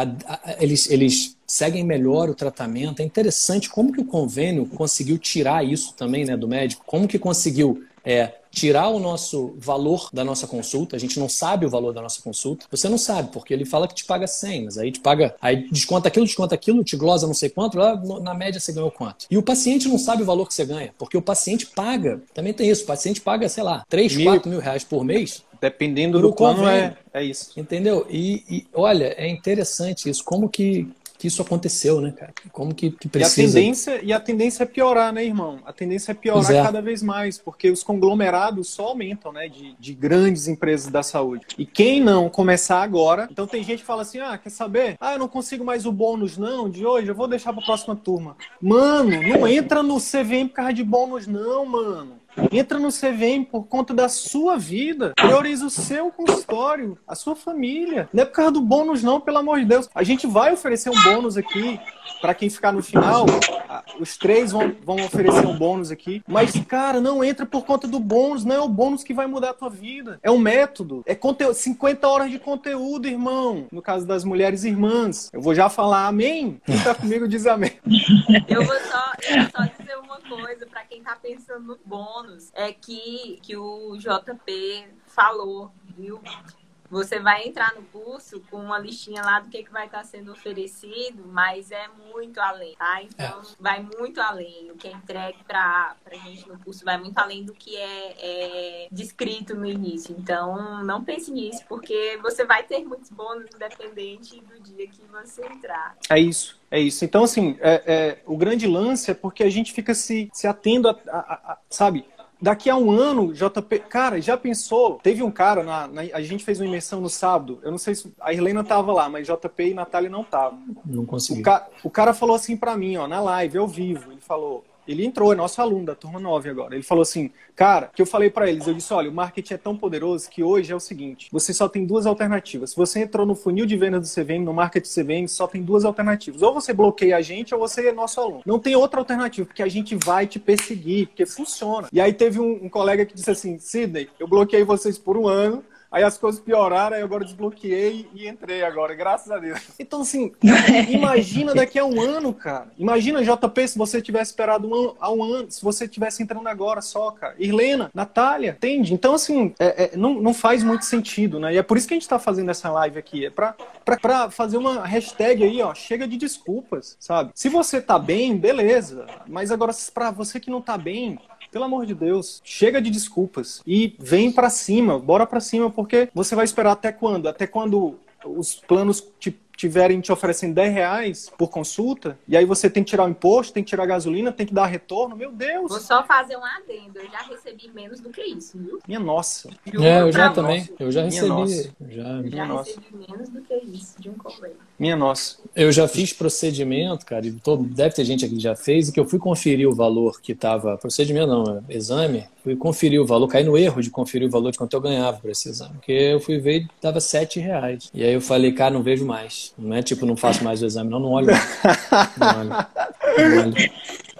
eles, eles seguem melhor o tratamento. É interessante como que o convênio conseguiu tirar isso também né, do médico, como que conseguiu é, tirar o nosso valor da nossa consulta. A gente não sabe o valor da nossa consulta. Você não sabe, porque ele fala que te paga 100, mas aí te paga, aí desconta aquilo, desconta aquilo, te glosa não sei quanto, lá na média você ganhou quanto. E o paciente não sabe o valor que você ganha, porque o paciente paga, também tem isso, o paciente paga, sei lá, 3, mil, 4 mil reais por mês Dependendo do plano, é, é isso. Entendeu? E, e, olha, é interessante isso. Como que, que isso aconteceu, né, cara? Como que, que precisa... E a, tendência, e a tendência é piorar, né, irmão? A tendência é piorar é. cada vez mais, porque os conglomerados só aumentam, né, de, de grandes empresas da saúde. E quem não começar agora... Então tem gente que fala assim, ah, quer saber? Ah, eu não consigo mais o bônus não de hoje, eu vou deixar pra próxima turma. Mano, não entra no CVM por causa de bônus não, mano. Entra no CVM por conta da sua vida. Prioriza o seu consultório, a sua família. Não é por causa do bônus, não, pelo amor de Deus. A gente vai oferecer um bônus aqui para quem ficar no final. Os três vão, vão oferecer um bônus aqui. Mas, cara, não entra por conta do bônus. Não é o bônus que vai mudar a tua vida. É um método. É conteúdo, 50 horas de conteúdo, irmão. No caso das mulheres irmãs. Eu vou já falar amém. Quem tá comigo diz amém. Eu vou só, eu vou só dizer uma coisa tá pensando no bônus. É que, que o JP falou, viu? Você vai entrar no curso com uma listinha lá do que, que vai estar sendo oferecido, mas é muito além, tá? Então, é. vai muito além. O que é entregue para a gente no curso vai muito além do que é, é, descrito no início. Então, não pense nisso, porque você vai ter muitos bônus independente do dia que você entrar. É isso. É isso. Então, assim, é, é, o grande lance é porque a gente fica se, se atendo a, a, a sabe, Daqui a um ano, JP. Cara, já pensou? Teve um cara, na, na, a gente fez uma imersão no sábado. Eu não sei se. A Helena tava lá, mas JP e Natália não estavam. Não consegui. O, ca, o cara falou assim para mim, ó, na live, ao vivo. Ele falou: ele entrou, é nosso aluno da turma 9 agora. Ele falou assim, cara, que eu falei para eles, eu disse, olha, o marketing é tão poderoso que hoje é o seguinte, você só tem duas alternativas. Se você entrou no funil de venda do CVM, no marketing CVM, só tem duas alternativas. Ou você bloqueia a gente ou você é nosso aluno. Não tem outra alternativa, porque a gente vai te perseguir, porque funciona. E aí teve um, um colega que disse assim, Sidney, eu bloqueei vocês por um ano, Aí as coisas pioraram, aí agora desbloqueei e entrei agora, graças a Deus. Então, assim, imagina daqui a um ano, cara. Imagina, JP, se você tivesse esperado um, há um ano, se você tivesse entrando agora só, cara. Irlena, Natália, entende? Então, assim, é, é, não, não faz muito sentido, né? E é por isso que a gente tá fazendo essa live aqui. É pra, pra, pra fazer uma hashtag aí, ó, chega de desculpas, sabe? Se você tá bem, beleza. Mas agora, pra você que não tá bem, pelo amor de Deus, chega de desculpas e vem para cima, bora para cima, porque você vai esperar até quando? Até quando os planos te tiverem te oferecendo 10 reais por consulta, e aí você tem que tirar o imposto, tem que tirar a gasolina, tem que dar retorno, meu Deus. Vou só fazer um adendo, eu já recebi menos do que isso, viu? Minha nossa. é, eu já também, eu já recebi. Já, já Minha recebi nossa. menos do que isso de um convênio. Minha nossa. Eu já fiz procedimento, cara, e todo, deve ter gente aqui que já fez, e que eu fui conferir o valor que estava, procedimento não, é exame, fui conferir o valor, caí no erro de conferir o valor de quanto eu ganhava por esse exame, porque eu fui ver e dava 7 reais. E aí eu falei, cara, não vejo mais. Não é tipo, não faço mais o exame, não, não olho. Não olho. Não olho.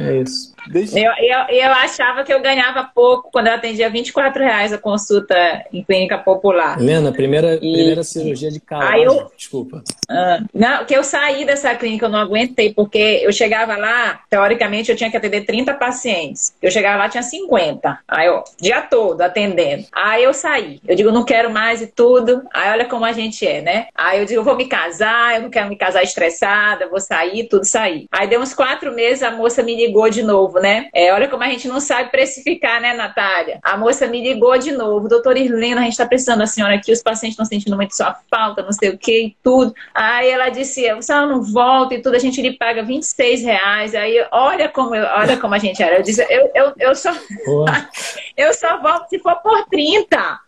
É isso. Deixa... Eu, eu, eu achava que eu ganhava pouco quando eu atendia 24 reais a consulta em clínica popular. Helena, primeira, e... primeira cirurgia de calagem. Eu... Desculpa. Ah, não, que eu saí dessa clínica, eu não aguentei, porque eu chegava lá, teoricamente, eu tinha que atender 30 pacientes. Eu chegava lá, tinha 50. Aí, ó, dia todo atendendo. Aí eu saí. Eu digo, não quero mais e tudo. Aí olha como a gente é, né? Aí eu digo, eu vou me casar, eu não quero me casar estressada, vou sair, tudo sair. Aí deu uns quatro meses, a moça me ligou de novo, né? É, olha como a gente não sabe precificar, né, Natália? A moça me ligou de novo, doutora Irlena, a gente tá precisando da senhora aqui, os pacientes estão sentindo muito sua falta, não sei o que e tudo. Aí ela disse, você não volta e tudo, a gente lhe paga 26 reais. Aí olha como, eu, olha como a gente era. Eu disse, eu, eu, eu só. eu só volto se for por 30.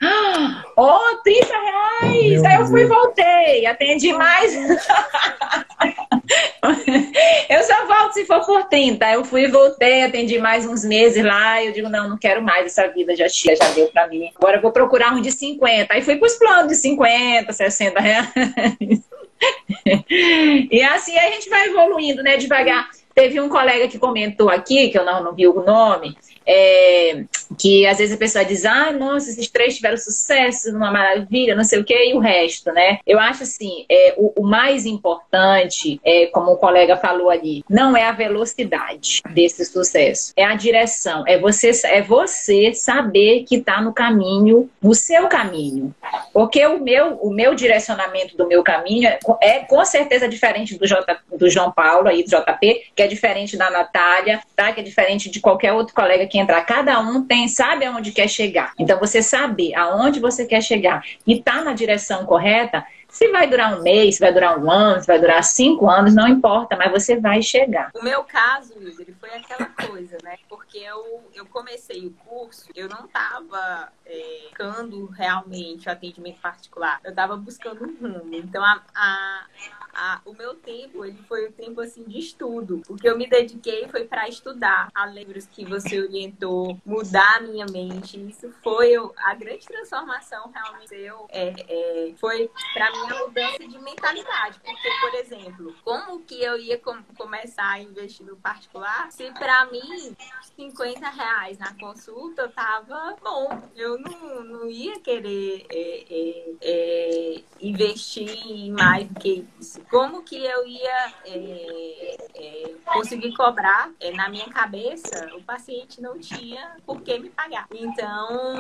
Oh, 30 reais! Meu Aí eu fui e voltei, atendi mais. eu só volto se for por 30. Eu fui e voltei, atendi mais uns meses lá. Eu digo, não, não quero mais essa vida, já, já deu pra mim. Agora eu vou procurar um de 50. Aí fui pros planos de 50, 60 reais. e assim a gente vai evoluindo, né, devagar. Teve um colega que comentou aqui, que eu não, não vi o nome, é, que às vezes a pessoa diz, ah, nossa, esses três tiveram sucesso, uma maravilha, não sei o que, e o resto, né? Eu acho assim, é, o, o mais importante, é, como o colega falou ali, não é a velocidade desse sucesso, é a direção, é você, é você saber que está no caminho, no seu caminho. Porque o meu, o meu direcionamento do meu caminho é, é com certeza diferente do, J, do João Paulo aí, do JP, que é diferente da Natália, tá? Que é diferente de qualquer outro colega que que entrar. Cada um tem, sabe aonde quer chegar. Então, você saber aonde você quer chegar e tá na direção correta, Se vai durar um mês, se vai durar um ano, se vai durar cinco anos, não importa, mas você vai chegar. O meu caso, Wilder, foi aquela coisa, né? Porque eu, eu comecei o curso, eu não estava é, buscando realmente o atendimento particular, eu estava buscando um rumo. Então, a, a, a, o meu tempo, ele foi o tempo, assim, de estudo. O que eu me dediquei foi para estudar, a livros que você orientou, mudar a minha mente. Isso foi a grande transformação realmente eu, é, é, foi para mim a mudança de mentalidade. Porque, por exemplo, como que eu ia com, começar a investir no particular se para mim 50 reais na consulta tava bom? Eu não, não ia querer é, é, é investir mais do que isso. Como que eu ia é, é, conseguir cobrar? na minha cabeça, o paciente não tinha por que me pagar. Então,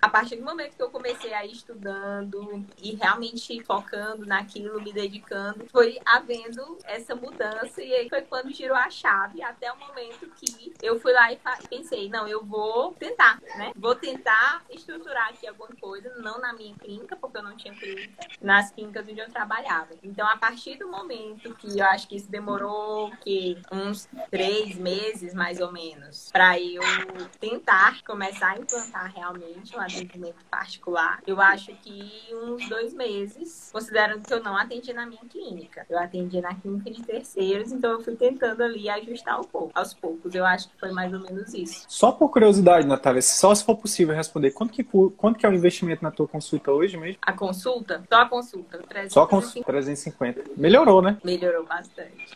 a partir do momento que eu comecei a ir estudando e realmente focando naquilo, me dedicando, foi havendo essa mudança e aí foi quando girou a chave até o momento que eu fui lá e pensei, não, eu vou tentar, né? Vou tentar estruturar aqui alguma coisa, não na minha clínica, porque eu não tinha clínica, nas clínicas onde eu trabalhava. Então, a partir do momento que eu acho que isso demorou que uns três meses, mais ou menos, para eu tentar começar a implantar realmente um atendimento particular, eu acho que uns dois meses, considerando que eu não atendi na minha clínica. Eu atendi na clínica de terceiros, então eu fui tentando ali ajustar um pouco, aos poucos. Eu acho que foi mais ou menos isso. Só por curiosidade, Natália, só se for possível responder, quanto que, quanto que é o investimento na tua consulta hoje mesmo? A consulta? Só a consulta. 350. Só a consulta, 350. Melhorou, né? Melhorou bastante.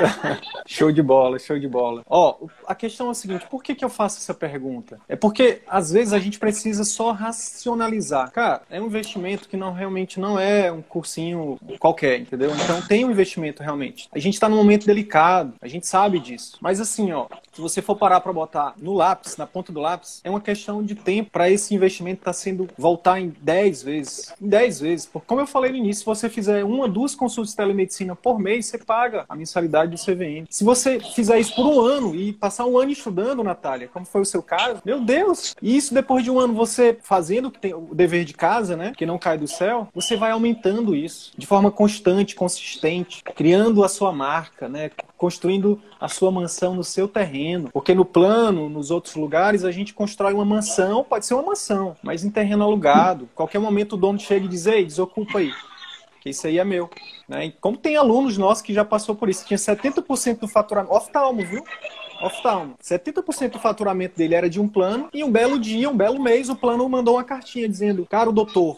show de bola, show de bola. Ó, a questão é a seguinte, por que, que eu faço essa pergunta? É porque, às vezes, a gente precisa só racionalizar. Cara, é um investimento que não realmente não é um cursinho qualquer, entendeu? Então tem um investimento realmente. A gente está num momento delicado, a gente sabe disso. Mas assim, ó, se você for parar para botar no lápis, na ponta do lápis, é uma questão de tempo para esse investimento estar tá sendo voltar em 10 vezes. Em 10 vezes. Porque, como eu falei no início, se você fizer uma, duas consultas de telemedicina por mês, você paga a mensalidade do CVM. Se você fizer isso por um ano e passar um ano estudando, Natália, como foi o seu caso, meu Deus! E isso depois de um ano você fazendo o dever de casa, né? Que não cai do céu, você vai aumentando isso de forma constante, consistente, criando a sua marca, né? Construindo a sua mansão no seu terreno. Porque no plano, nos outros lugares, a gente constrói uma mansão, pode ser uma mansão, mas em terreno alugado. Qualquer momento o dono chega e diz, ei, desocupa aí que isso aí é meu. Né? E como tem alunos nossos que já passou por isso, tinha 70% do faturamento, oftalmo, viu? Oftalmo. 70% do faturamento dele era de um plano, e um belo dia, um belo mês, o plano mandou uma cartinha dizendo, caro doutor,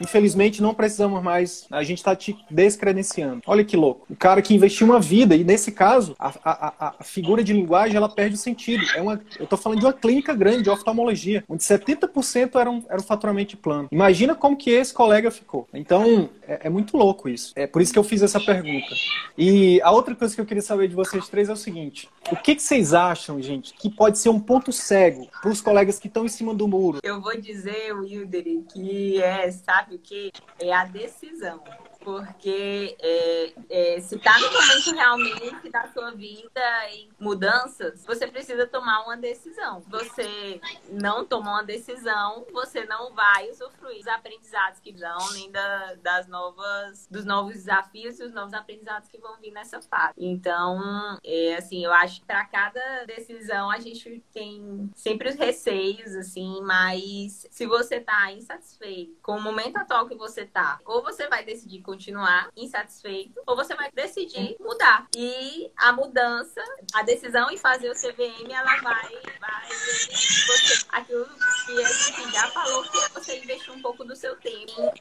Infelizmente, não precisamos mais. A gente está te descredenciando. Olha que louco. O cara que investiu uma vida, e nesse caso, a, a, a figura de linguagem ela perde o sentido. É uma, eu estou falando de uma clínica grande de oftalmologia, onde 70% era um, era faturamento plano. Imagina como que esse colega ficou. Então, é, é, muito louco isso. É por isso que eu fiz essa pergunta. E a outra coisa que eu queria saber de vocês três é o seguinte: o que, que vocês acham, gente, que pode ser um ponto cego para os colegas que estão em cima do muro? Eu vou dizer, Wilder, que é, sabe, sabe o que? É a decisão porque é, é, se está no momento realmente da sua vida em mudanças, você precisa tomar uma decisão. Você não tomar uma decisão, você não vai usufruir dos aprendizados que vão, nem da, das novas, dos novos desafios e os novos aprendizados que vão vir nessa fase. Então, é, assim, eu acho que para cada decisão a gente tem sempre os receios, assim, mas se você está insatisfeito com o momento atual que você está, ou você vai decidir continuar insatisfeito ou você vai decidir mudar. E a mudança, a decisão em fazer o CVM, ela vai, vai você, aquilo que a gente já falou, que é você investir um pouco do seu tempo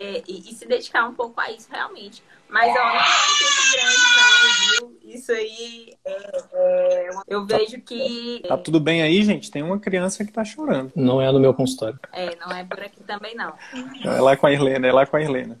é, e, e, se dedicar um pouco a isso realmente. Mas ó, não é um grande, não, viu? Isso aí é, é, eu vejo que. Tá tudo bem aí, gente? Tem uma criança que tá chorando. Não é no meu consultório. É, não é por aqui também, não. É lá com a Irlena, é lá com a Irlena.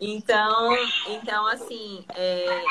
Então, então assim, é, é,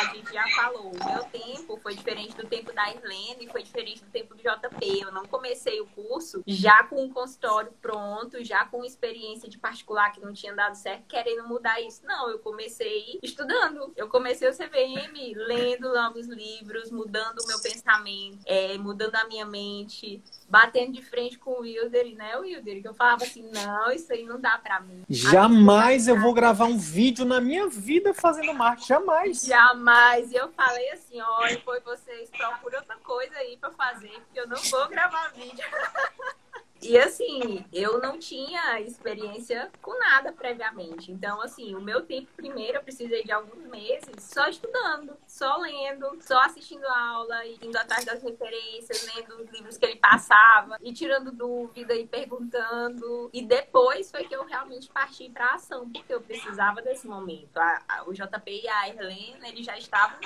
a, gente já falou, o meu tempo foi diferente do tempo da Irlanda e foi diferente do tempo do JP. Eu não comecei o curso já com um consultório pronto, já com experiência de particular que não tinha dado certo, querendo mudar isso. Não, eu comecei estudando. Eu comecei o CVM lendo novos livros, mudando o meu pensamento, é, mudando a minha mente, batendo de frente com o Wilder, né, Wilder? Que eu falava assim, não, isso aí não dá pra mim. Jamais eu vou gravar um vídeo na minha vida fazendo marketing, jamais. Jamais. E eu falei assim, olha, foi vocês procuram outra coisa aí pra fazer, porque eu não vou gravar vídeo. E assim, eu não tinha experiência com nada previamente. Então, assim, o meu tempo primeiro eu precisei de alguns meses só estudando, só lendo, só assistindo aula e indo atrás das referências, lendo os livros que ele passava e tirando dúvida e perguntando. E depois foi que eu realmente parti para ação, porque eu precisava desse momento. A, a, o JP e a Helena, eles já estavam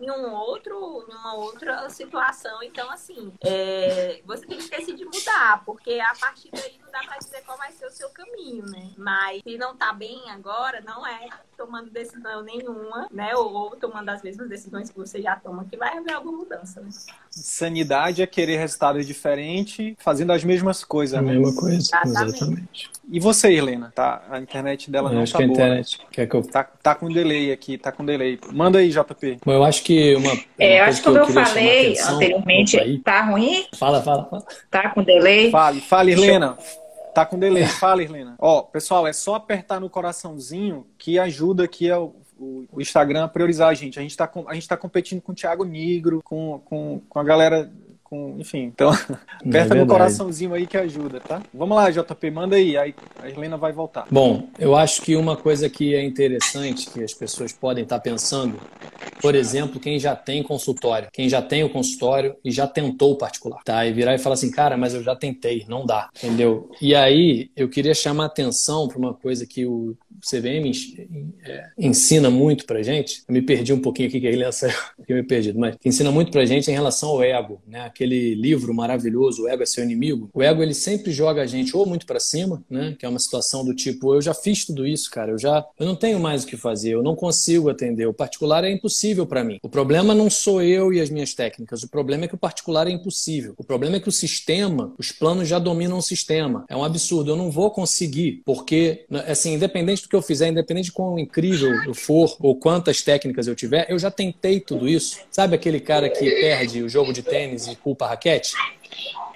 em um outro, numa outra situação. Então, assim, é, você tem que decidir mudar, porque a partir daí não dá para dizer qual vai ser o seu caminho, né? Mas se não tá bem agora, não é tomando decisão nenhuma, né? Ou, ou tomando as mesmas decisões que você já toma, que vai haver alguma mudança, né? Sanidade é querer resultados diferentes, fazendo as mesmas coisas, a né? mesma coisa, exatamente. exatamente. E você, Helena? Tá, a internet dela eu não acho tá que a boa. internet quer que eu... Tá, tá com delay aqui, tá com delay. Manda aí, JP. Bom, eu acho que uma. uma É, eu acho que como eu eu falei atenção- anteriormente, tá ruim? Fala, fala, fala. Tá com delay? Fale, fale, Helena. Tá com delay. Fala, Helena. Ó, pessoal, é só apertar no coraçãozinho que ajuda aqui o, Instagram a priorizar a gente. A gente tá, com- a gente tá competindo com o Thiago Negro, com, com, com a galera. Com, enfim, então aperta no verdade. coraçãozinho aí que ajuda, tá? Vamos lá, JP, manda aí, aí a Helena vai voltar. Bom, eu acho que uma coisa que é interessante que as pessoas podem estar pensando, por exemplo, quem já tem consultório, quem já tem o consultório e já tentou o particular, tá? E virar e falar assim, cara, mas eu já tentei, não dá, entendeu? E aí eu queria chamar atenção para uma coisa que o CVM é, ensina muito pra gente. Eu me perdi um pouquinho aqui que a Helena que eu me perdi, mas que ensina muito pra gente em relação ao ego, né? Aquele livro maravilhoso, O Ego é Seu Inimigo. O ego ele sempre joga a gente ou muito pra cima, né? Que é uma situação do tipo, eu já fiz tudo isso, cara, eu já eu não tenho mais o que fazer, eu não consigo atender. O particular é impossível pra mim. O problema não sou eu e as minhas técnicas, o problema é que o particular é impossível. O problema é que o sistema, os planos já dominam o sistema. É um absurdo, eu não vou conseguir, porque assim, independente do que eu fizer, independente de quão incrível eu for ou quantas técnicas eu tiver, eu já tentei tudo isso. Sabe aquele cara que perde o jogo de tênis e culpa a raquete?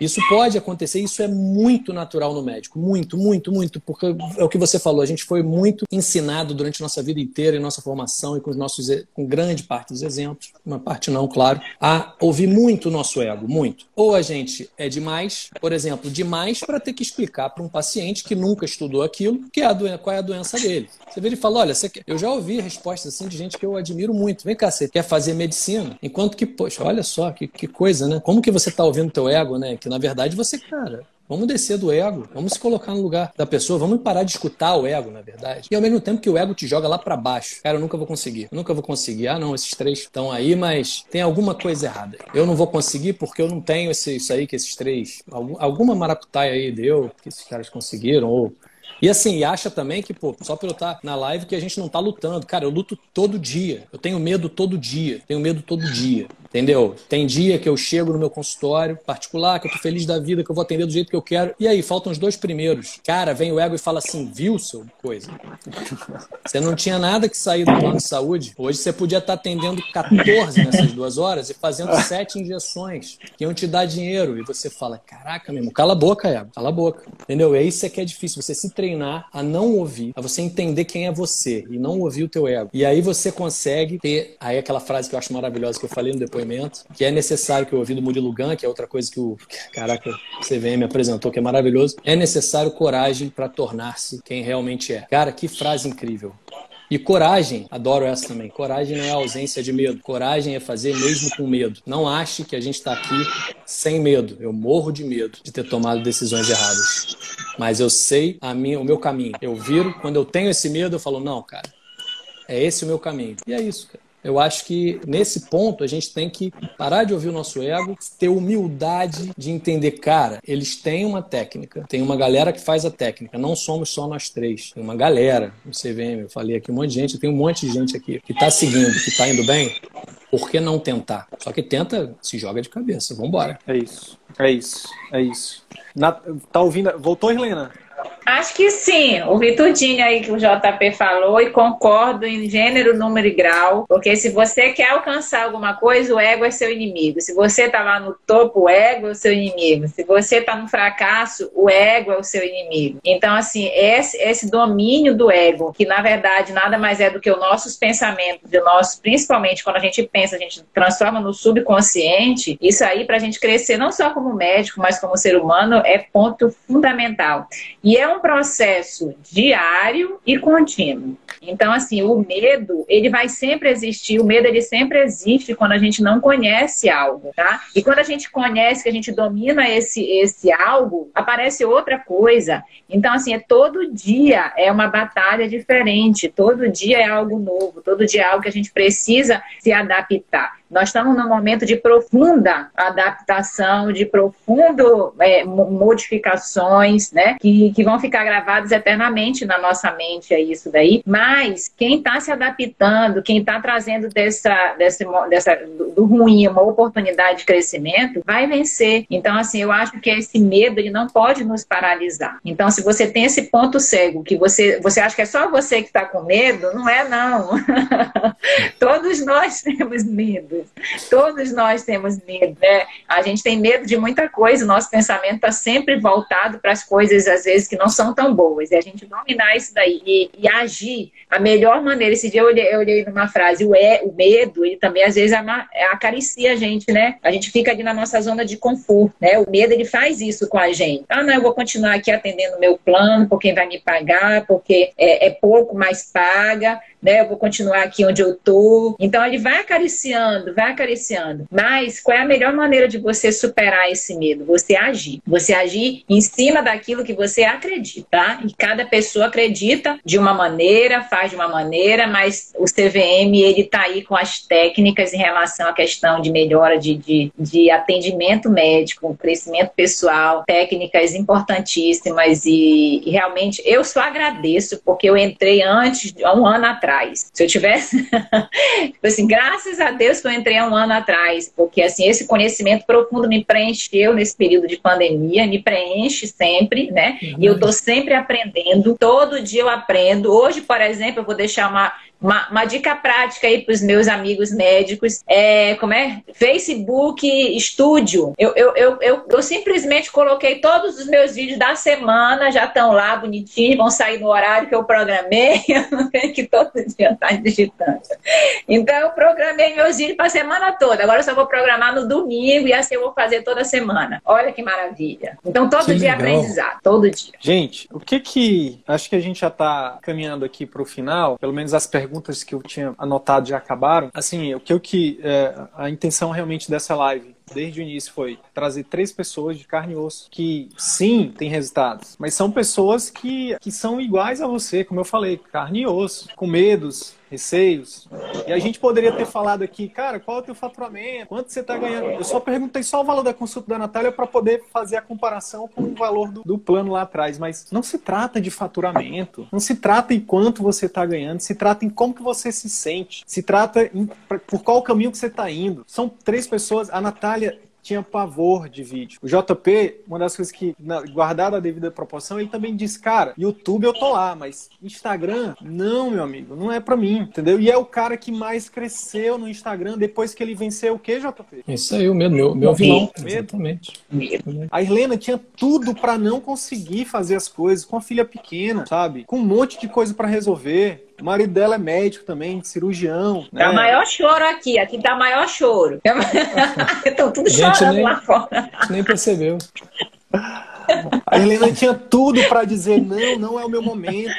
Isso pode acontecer, isso é muito natural no médico, muito, muito, muito, porque é o que você falou, a gente foi muito ensinado durante nossa vida inteira, em nossa formação e com os nossos, com grande parte dos exemplos, uma parte não, claro, a ouvir muito o nosso ego, muito. Ou a gente é demais, por exemplo, demais para ter que explicar para um paciente que nunca estudou aquilo, que é a doen- qual é a doença dele. Você vê ele fala, olha, eu já ouvi respostas assim de gente que eu admiro muito. Vem cá, você quer fazer medicina? Enquanto que, poxa, olha só que, que coisa, né? Como que você tá ouvindo teu ego, né? Que na verdade você, cara, Vamos descer do ego, vamos se colocar no lugar da pessoa, vamos parar de escutar o ego, na verdade. E ao mesmo tempo que o ego te joga lá para baixo. Cara, eu nunca vou conseguir. Eu nunca vou conseguir. Ah, não, esses três estão aí, mas tem alguma coisa errada. Eu não vou conseguir porque eu não tenho esse, isso aí que esses três. algum- alguma maracutaia aí deu, que esses caras conseguiram, ou e assim, e acha também que, pô, só pelo estar na live que a gente não tá lutando. Cara, eu luto todo dia. Eu tenho medo todo dia. Tenho medo todo dia. Entendeu? Tem dia que eu chego no meu consultório particular, que eu tô feliz da vida, que eu vou atender do jeito que eu quero. E aí, faltam os dois primeiros. Cara, vem o ego e fala assim: viu, seu coisa? Você não tinha nada que sair do plano de saúde. Hoje você podia estar atendendo 14 nessas duas horas e fazendo sete injeções que iam te dar dinheiro. E você fala: caraca, meu irmão, cala a boca, ego. Cala a boca. Entendeu? É isso que é difícil. Você se treinar a não ouvir, a você entender quem é você e não ouvir o teu ego. E aí você consegue ter. Aí aquela frase que eu acho maravilhosa que eu falei no depoimento, que é necessário que eu ouvi do Murilo Gun, que é outra coisa que o. Caraca, o CVM apresentou, que é maravilhoso. É necessário coragem para tornar-se quem realmente é. Cara, que frase incrível. E coragem, adoro essa também. Coragem não é ausência de medo. Coragem é fazer mesmo com medo. Não ache que a gente está aqui sem medo. Eu morro de medo de ter tomado decisões erradas. Mas eu sei a minha, o meu caminho. Eu viro, quando eu tenho esse medo, eu falo, não, cara, é esse o meu caminho. E é isso, cara. Eu acho que nesse ponto a gente tem que parar de ouvir o nosso ego, ter humildade de entender, cara, eles têm uma técnica, tem uma galera que faz a técnica, não somos só nós três, tem uma galera no CVM, eu falei aqui um monte de gente, tem um monte de gente aqui que está seguindo, que está indo bem, por que não tentar? Só que tenta, se joga de cabeça, vambora. É isso, é isso, é isso. Na, tá ouvindo? Voltou, Helena? Acho que sim, ouvi tudinho aí que o JP falou e concordo em gênero, número e grau, porque se você quer alcançar alguma coisa, o ego é seu inimigo. Se você tá lá no topo, o ego é o seu inimigo. Se você tá no fracasso, o ego é o seu inimigo. Então, assim, esse, esse domínio do ego, que na verdade nada mais é do que os nossos pensamentos, de nós, principalmente quando a gente pensa, a gente transforma no subconsciente, isso aí pra gente crescer não só como médico, mas como ser humano, é ponto fundamental. E é um processo diário e contínuo. Então, assim, o medo, ele vai sempre existir, o medo, ele sempre existe quando a gente não conhece algo, tá? E quando a gente conhece, que a gente domina esse, esse algo, aparece outra coisa. Então, assim, é todo dia é uma batalha diferente, todo dia é algo novo, todo dia é algo que a gente precisa se adaptar. Nós estamos num momento de profunda adaptação, de profundo é, modificações, né? Que, que vão ficar gravadas eternamente na nossa mente, é isso daí. Mas quem está se adaptando, quem está trazendo dessa, dessa, dessa, do ruim uma oportunidade de crescimento, vai vencer. Então, assim, eu acho que esse medo ele não pode nos paralisar. Então, se você tem esse ponto cego, que você, você acha que é só você que está com medo, não é não. Todos nós temos medo. Todos nós temos medo, né? A gente tem medo de muita coisa, o nosso pensamento está sempre voltado para as coisas, às vezes, que não são tão boas. E a gente dominar isso daí e, e agir a melhor maneira. Esse dia eu olhei, eu olhei numa frase, o, é, o medo, ele também às vezes acaricia a gente, né? A gente fica ali na nossa zona de conforto, né? O medo, ele faz isso com a gente. Ah, não, eu vou continuar aqui atendendo o meu plano, porque vai me pagar, porque é, é pouco, mas paga né? Eu vou continuar aqui onde eu tô. Então ele vai acariciando, vai acariciando. Mas qual é a melhor maneira de você superar esse medo? Você agir. Você agir em cima daquilo que você acredita, tá? E cada pessoa acredita de uma maneira, faz de uma maneira, mas o CVM ele tá aí com as técnicas em relação à questão de melhora de, de, de atendimento médico, crescimento pessoal, técnicas importantíssimas e, e realmente eu só agradeço porque eu entrei antes, há um ano atrás Se eu tivesse, tipo assim, graças a Deus que eu entrei há um ano atrás, porque assim, esse conhecimento profundo me preencheu nesse período de pandemia, me preenche sempre, né? Uhum. E eu tô sempre aprendendo, todo dia eu aprendo. Hoje, por exemplo, eu vou deixar uma uma, uma dica prática aí para os meus amigos médicos é como é Facebook Estúdio. Eu, eu, eu, eu, eu simplesmente coloquei todos os meus vídeos da semana, já estão lá bonitinhos, vão sair no horário que eu programei. Eu não tenho que todo dia estar digitando. Então eu programei meus vídeos para a semana toda. Agora eu só vou programar no domingo e assim eu vou fazer toda semana. Olha que maravilha. Então todo que dia é legal. aprendizado, todo dia. Gente, o que que acho que a gente já está caminhando aqui para o final, pelo menos as perguntas perguntas que eu tinha anotado já acabaram. Assim, o que eu que é, a intenção realmente dessa live desde o início foi trazer três pessoas de carne e osso que sim têm resultados, mas são pessoas que, que são iguais a você, como eu falei, carne e osso, com medos, receios. E a gente poderia ter falado aqui, cara, qual é o teu faturamento? Quanto você está ganhando? Eu só perguntei só o valor da consulta da Natália para poder fazer a comparação com o valor do, do, plano lá atrás. Mas não se trata de faturamento, não se trata em quanto você está ganhando, se trata em como que você se sente, se trata em, por qual caminho que você está indo. São três pessoas, a Natália tinha pavor de vídeo. O JP, uma das coisas que, guardada a devida proporção, ele também disse, cara, YouTube eu tô lá, mas Instagram, não, meu amigo, não é para mim, entendeu? E é o cara que mais cresceu no Instagram depois que ele venceu o quê, JP? Isso aí, o medo, meu, meu vilão. Exatamente. A Helena tinha tudo para não conseguir fazer as coisas com a filha pequena, sabe? Com um monte de coisa para resolver. O marido dela é médico também, cirurgião. Né? Tá maior choro aqui, aqui tá maior choro. Estão tudo Gente, chorando nem, lá fora. nem percebeu. A Helena tinha tudo para dizer: não, não é o meu momento,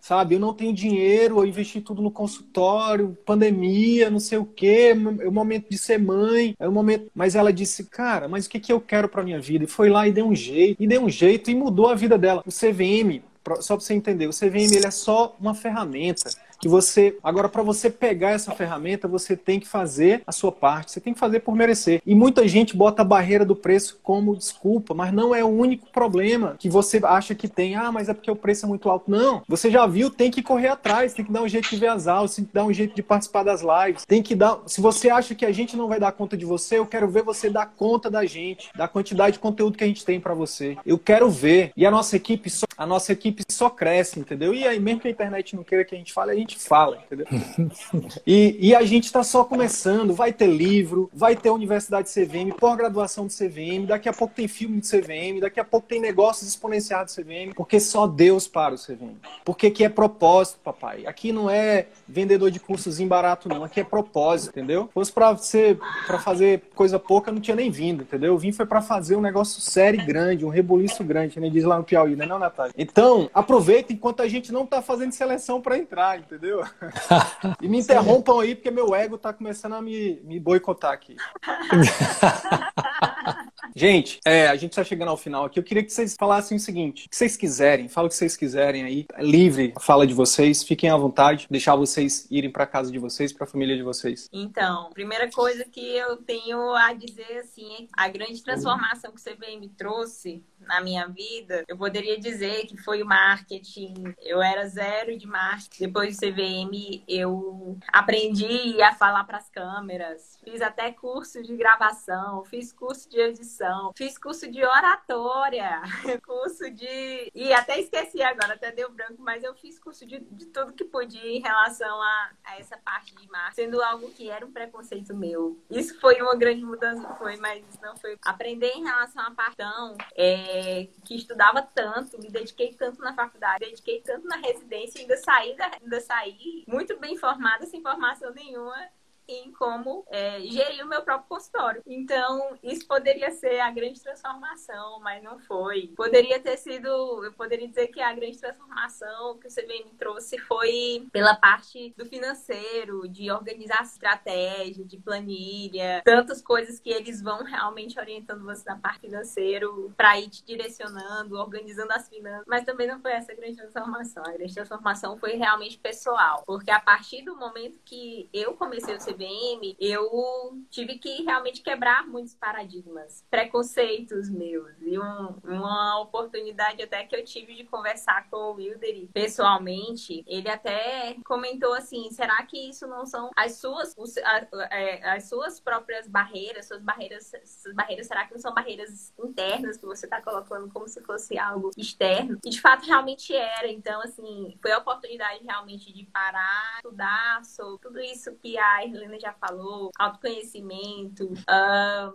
sabe? Eu não tenho dinheiro, eu investi tudo no consultório, pandemia, não sei o quê, é o momento de ser mãe, é o momento. Mas ela disse: cara, mas o que, que eu quero para minha vida? E foi lá e deu um jeito, e deu um jeito e mudou a vida dela. O CVM só para você entender, o CVM ele é só uma ferramenta que você. Agora, para você pegar essa ferramenta, você tem que fazer a sua parte, você tem que fazer por merecer. E muita gente bota a barreira do preço como desculpa, mas não é o único problema que você acha que tem. Ah, mas é porque o preço é muito alto. Não, você já viu, tem que correr atrás, tem que dar um jeito de ver as aulas, tem que dar um jeito de participar das lives, tem que dar. Se você acha que a gente não vai dar conta de você, eu quero ver você dar conta da gente, da quantidade de conteúdo que a gente tem para você. Eu quero ver. E a nossa equipe só, a nossa equipe só cresce, entendeu? E aí, mesmo que a internet não queira que a gente fale, a gente fala, entendeu? e, e a gente está só começando. Vai ter livro, vai ter Universidade CVM, pós-graduação de CVM, daqui a pouco tem filme de CVM, daqui a pouco tem negócios exponenciados de CVM, porque só Deus para o CVM. Porque que é propósito, papai. Aqui não é vendedor de cursos barato, não. Aqui é propósito, entendeu? Se fosse para ser para fazer coisa pouca, não tinha nem vindo, entendeu? Eu vim foi para fazer um negócio sério e grande, um rebuliço grande, nem diz lá no Piauí, né, não, Natália? Então, aproveita enquanto a gente não tá fazendo seleção para entrar, entendeu? e me interrompam aí, porque meu ego tá começando a me, me boicotar aqui. gente, é, a gente tá chegando ao final aqui. Eu queria que vocês falassem o seguinte: o que vocês quiserem, fala o que vocês quiserem aí. É livre a fala de vocês, fiquem à vontade, deixar vocês irem para casa de vocês, para a família de vocês. Então, primeira coisa que eu tenho a dizer assim, a grande transformação que o CVM trouxe na minha vida, eu poderia dizer que foi o marketing. Eu era zero de marketing. Depois do CVM, eu aprendi a falar para as câmeras. Fiz até curso de gravação, fiz curso de edição, fiz curso de oratória, curso de. E até esqueci agora, até deu branco, mas eu fiz curso de, de tudo que podia em relação a, a essa parte de marketing, sendo algo que era um preconceito meu. Isso foi uma grande mudança, foi, mas não foi. Aprender em relação a partão, é, que estudava tanto, me dediquei tanto na faculdade, dediquei tanto na residência, ainda saí, da, ainda saí muito bem formada, sem formação nenhuma em como é, gerir o meu próprio consultório. Então, isso poderia ser a grande transformação, mas não foi. Poderia ter sido, eu poderia dizer que a grande transformação que o CVM trouxe foi pela parte do financeiro, de organizar estratégia, de planilha, tantas coisas que eles vão realmente orientando você na parte financeira para ir te direcionando, organizando as finanças. Mas também não foi essa a grande transformação. A grande transformação foi realmente pessoal, porque a partir do momento que eu comecei o CVM, Eu tive que realmente quebrar muitos paradigmas, preconceitos meus. E um, uma oportunidade até que eu tive de conversar com o Wilder pessoalmente, ele até comentou assim: será que isso não são as suas, é, as suas próprias barreiras, suas barreiras, suas barreiras, será que não são barreiras internas que você está colocando como se fosse algo externo? E de fato realmente era. Então, assim, foi a oportunidade realmente de parar, estudar sobre tudo isso que a Irlanda já falou, autoconhecimento,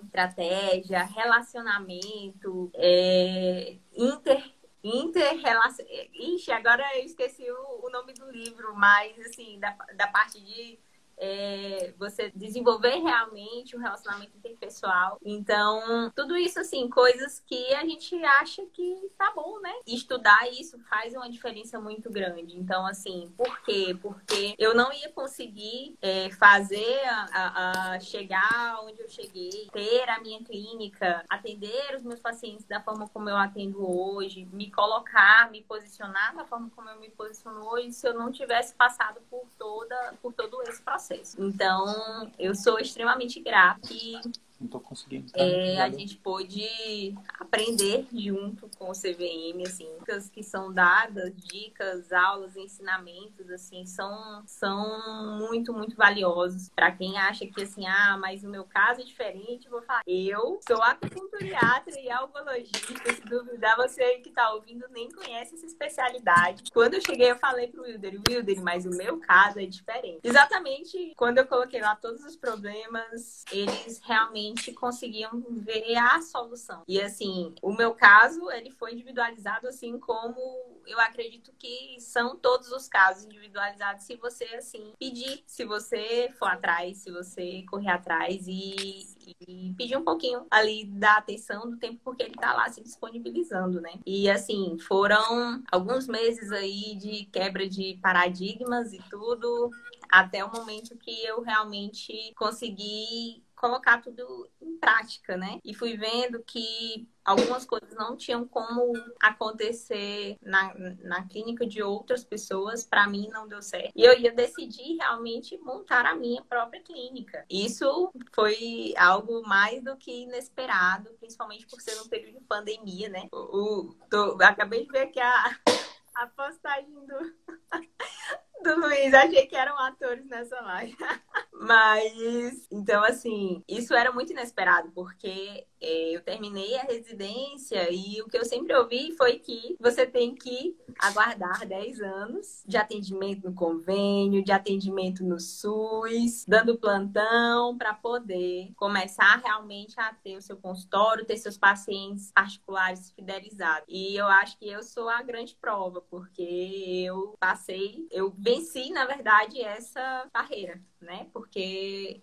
estratégia, relacionamento, é, inter interrelação. Ixi, agora eu esqueci o, o, nome do livro, mas assim, da, da parte de é, você desenvolver realmente um relacionamento interpessoal. Então, tudo isso, assim, coisas que a gente acha que tá bom, né? Estudar isso faz uma diferença muito grande. Então, assim, por quê? Porque eu não ia conseguir é, fazer a, a chegar onde eu cheguei, ter a minha clínica, atender os meus pacientes da forma como eu atendo hoje, me colocar, me posicionar da forma como eu me posiciono hoje, se eu não tivesse passado por toda, por todo esse processo Então, eu sou extremamente grata e não estou conseguindo. Tá? É, a gente pôde aprender junto com o CVM, assim, dicas que são dadas, dicas, aulas, ensinamentos, assim, são, são muito, muito valiosos. Para quem acha que, assim, ah, mas o meu caso é diferente, vou falar. Eu sou acupunturiatra e algologista. Se duvidar, você que está ouvindo nem conhece essa especialidade. Quando eu cheguei, eu falei pro Wilder, Wilder, mas o meu caso é diferente. Exatamente quando eu coloquei lá todos os problemas, eles realmente conseguiam ver a solução. E assim, o meu caso, ele foi individualizado assim como eu acredito que são todos os casos individualizados se você assim pedir, se você for atrás, se você correr atrás e, e pedir um pouquinho ali da atenção do tempo porque ele tá lá se disponibilizando, né? E assim, foram alguns meses aí de quebra de paradigmas e tudo, até o momento que eu realmente consegui colocar tudo em prática, né? E fui vendo que algumas coisas não tinham como acontecer na, na clínica de outras pessoas, para mim não deu certo. E eu ia decidir realmente montar a minha própria clínica. Isso foi algo mais do que inesperado, principalmente por ser um período de pandemia, né? O, o tô, acabei de ver aqui a, a postagem do, Luiz, achei que eram atores nessa live. Mas, então, assim, isso era muito inesperado, porque é, eu terminei a residência e o que eu sempre ouvi foi que você tem que aguardar 10 anos de atendimento no convênio, de atendimento no SUS, dando plantão para poder começar realmente a ter o seu consultório, ter seus pacientes particulares fidelizados. E eu acho que eu sou a grande prova, porque eu passei, eu venci, na verdade, essa barreira, né? Porque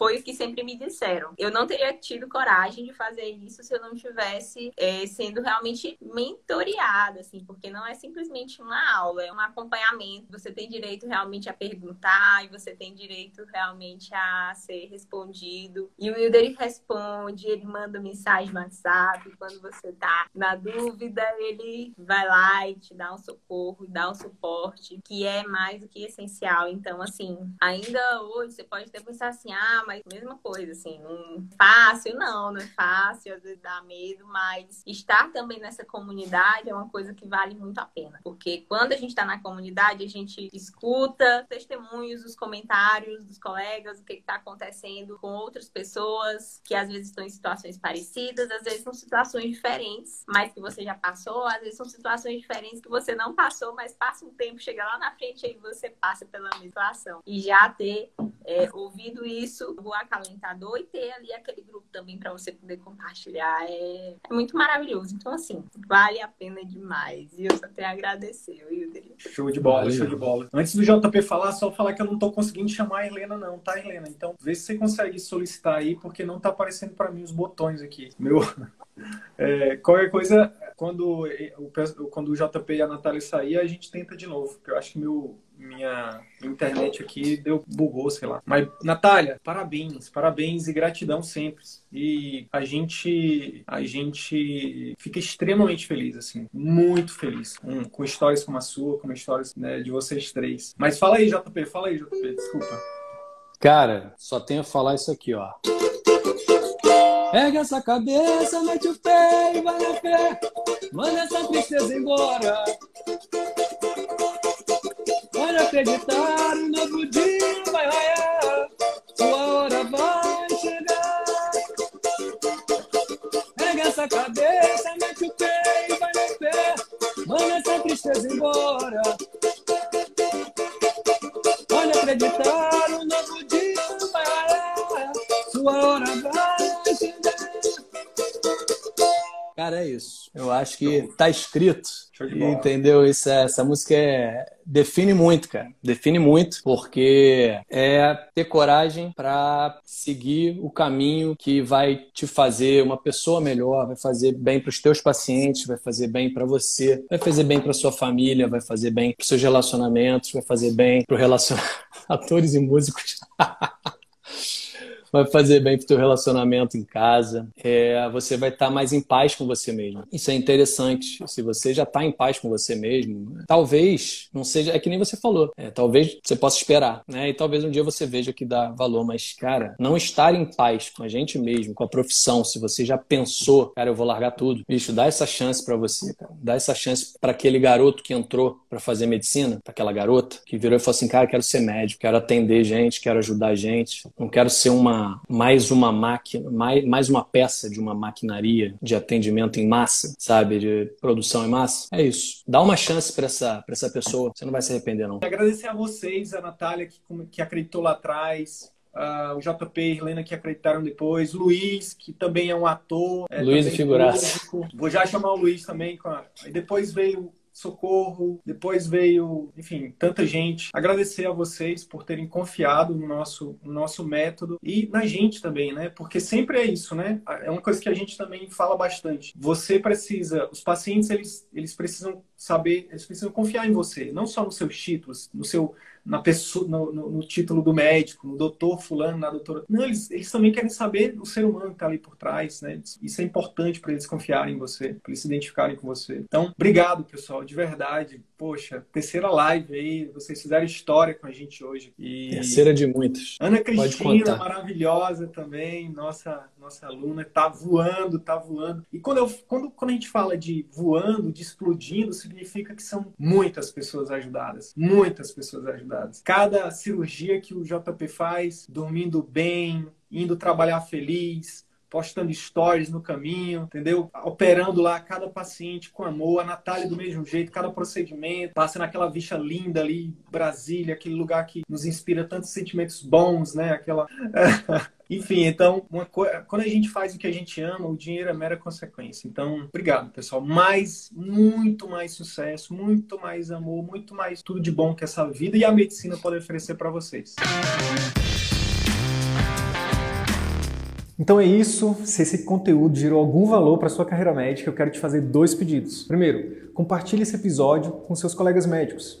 foi o que sempre me disseram. Eu não teria tido coragem de fazer isso se eu não tivesse é, sendo realmente mentoreada, assim, porque não é simplesmente uma aula, é um acompanhamento. Você tem direito realmente a perguntar e você tem direito realmente a ser respondido. E o Wilder responde, ele manda mensagem no WhatsApp. Quando você tá na dúvida, ele vai lá e te dá um socorro, dá um suporte, que é mais do que essencial. Então, assim, ainda hoje você pode até pensar assim, ah, mas mesma coisa, assim, não fácil, não, não é fácil, às vezes dá medo, mas estar também nessa comunidade é uma coisa que vale muito a pena. Porque quando a gente está na comunidade, a gente escuta testemunhos, os comentários dos colegas, o que está acontecendo com outras pessoas que às vezes estão em situações parecidas, às vezes são situações diferentes, mas que você já passou, às vezes são situações diferentes que você não passou, mas passa um tempo, chega lá na frente e você passa pela mesma situação. E já ter é, ouvido isso o acalentador e ter ali aquele grupo também para você poder compartilhar. É, é, muito maravilhoso. Então, assim, vale a pena demais. E eu só tenho a agradecer, Wilder. Show de bola, Valeu. show de bola. Antes do JP falar, só falar que eu não tô conseguindo chamar a Helena, não, tá, Helena? Então, vê se você consegue solicitar aí, porque não tá aparecendo para mim os botões aqui. Meu. É, qualquer coisa, quando o, quando o JP e a Natália sair, a gente tenta de novo. Porque eu acho que meu, minha internet aqui deu bugou, sei lá. Mas Natália, parabéns, parabéns e gratidão sempre. E a gente a gente fica extremamente feliz assim, muito feliz com, com histórias como a sua, com histórias né, de vocês três. Mas fala aí, JP, fala aí, JP, desculpa. Cara, só tenho a falar isso aqui, ó. Pega essa cabeça, mete o pé e vai na fé. Manda essa tristeza embora. Pode acreditar, um novo dia vai raiar. Sua hora vai chegar. Pega essa cabeça, mete o pé e vai na fé. Manda essa tristeza embora. Pode acreditar, um novo dia vai raiar. Sua hora vai chegar. Cara, é isso. Eu acho que tá escrito. Entendeu? Isso, é, essa música é, define muito, cara. Define muito, porque é ter coragem para seguir o caminho que vai te fazer uma pessoa melhor, vai fazer bem para os teus pacientes, vai fazer bem para você, vai fazer bem para sua família, vai fazer bem para seus relacionamentos, vai fazer bem para relacionamento atores e músicos. vai fazer bem pro teu relacionamento em casa. É, você vai estar tá mais em paz com você mesmo. Isso é interessante. Se você já está em paz com você mesmo, talvez não seja. É que nem você falou. É, talvez você possa esperar, né? E talvez um dia você veja que dá valor. Mas, cara, não estar em paz com a gente mesmo, com a profissão, se você já pensou, cara, eu vou largar tudo. Bicho, dá essa chance para você, cara. Dá essa chance para aquele garoto que entrou para fazer medicina, para aquela garota que virou e falou assim: cara, quero ser médico, quero atender gente, quero ajudar gente, não quero ser uma mais uma máquina, mais, mais uma peça de uma maquinaria de atendimento em massa, sabe, de produção em massa. É isso. Dá uma chance para essa, essa pessoa, você não vai se arrepender não. Agradecer a vocês, a Natália que, que acreditou lá atrás, Uh, o JP e Helena que acreditaram depois, Luiz, que também é um ator. É, Luiz e figuraça. Vou já chamar o Luiz também. E depois veio Socorro, depois veio, enfim, tanta gente. Agradecer a vocês por terem confiado no nosso, no nosso método e na gente também, né? Porque sempre é isso, né? É uma coisa que a gente também fala bastante. Você precisa, os pacientes, eles, eles precisam saber, eles precisam confiar em você, não só nos seus títulos, no seu na pessoa, no, no, no, título do médico, no doutor fulano, na doutora. Não, eles, eles também querem saber o ser humano que está ali por trás, né? Isso é importante para eles confiarem em você, para eles se identificarem com você. Então, obrigado, pessoal, de verdade. Poxa, terceira live aí, vocês fizeram história com a gente hoje. E... Terceira de muitas. Ana Cristina, maravilhosa também, nossa, nossa aluna, tá voando, tá voando. E quando, eu, quando, quando a gente fala de voando, de explodindo, significa que são muitas pessoas ajudadas. Muitas pessoas ajudadas. Cada cirurgia que o JP faz, dormindo bem, indo trabalhar feliz, postando stories no caminho, entendeu? Operando lá cada paciente com amor, a Natália do mesmo jeito, cada procedimento, passa naquela vista linda ali, Brasília, aquele lugar que nos inspira tantos sentimentos bons, né? Aquela. Enfim, então, quando a gente faz o que a gente ama, o dinheiro é mera consequência. Então, obrigado, pessoal. Mais, muito mais sucesso, muito mais amor, muito mais tudo de bom que essa vida e a medicina pode oferecer para vocês. Então é isso. Se esse conteúdo gerou algum valor para sua carreira médica, eu quero te fazer dois pedidos. Primeiro, compartilhe esse episódio com seus colegas médicos,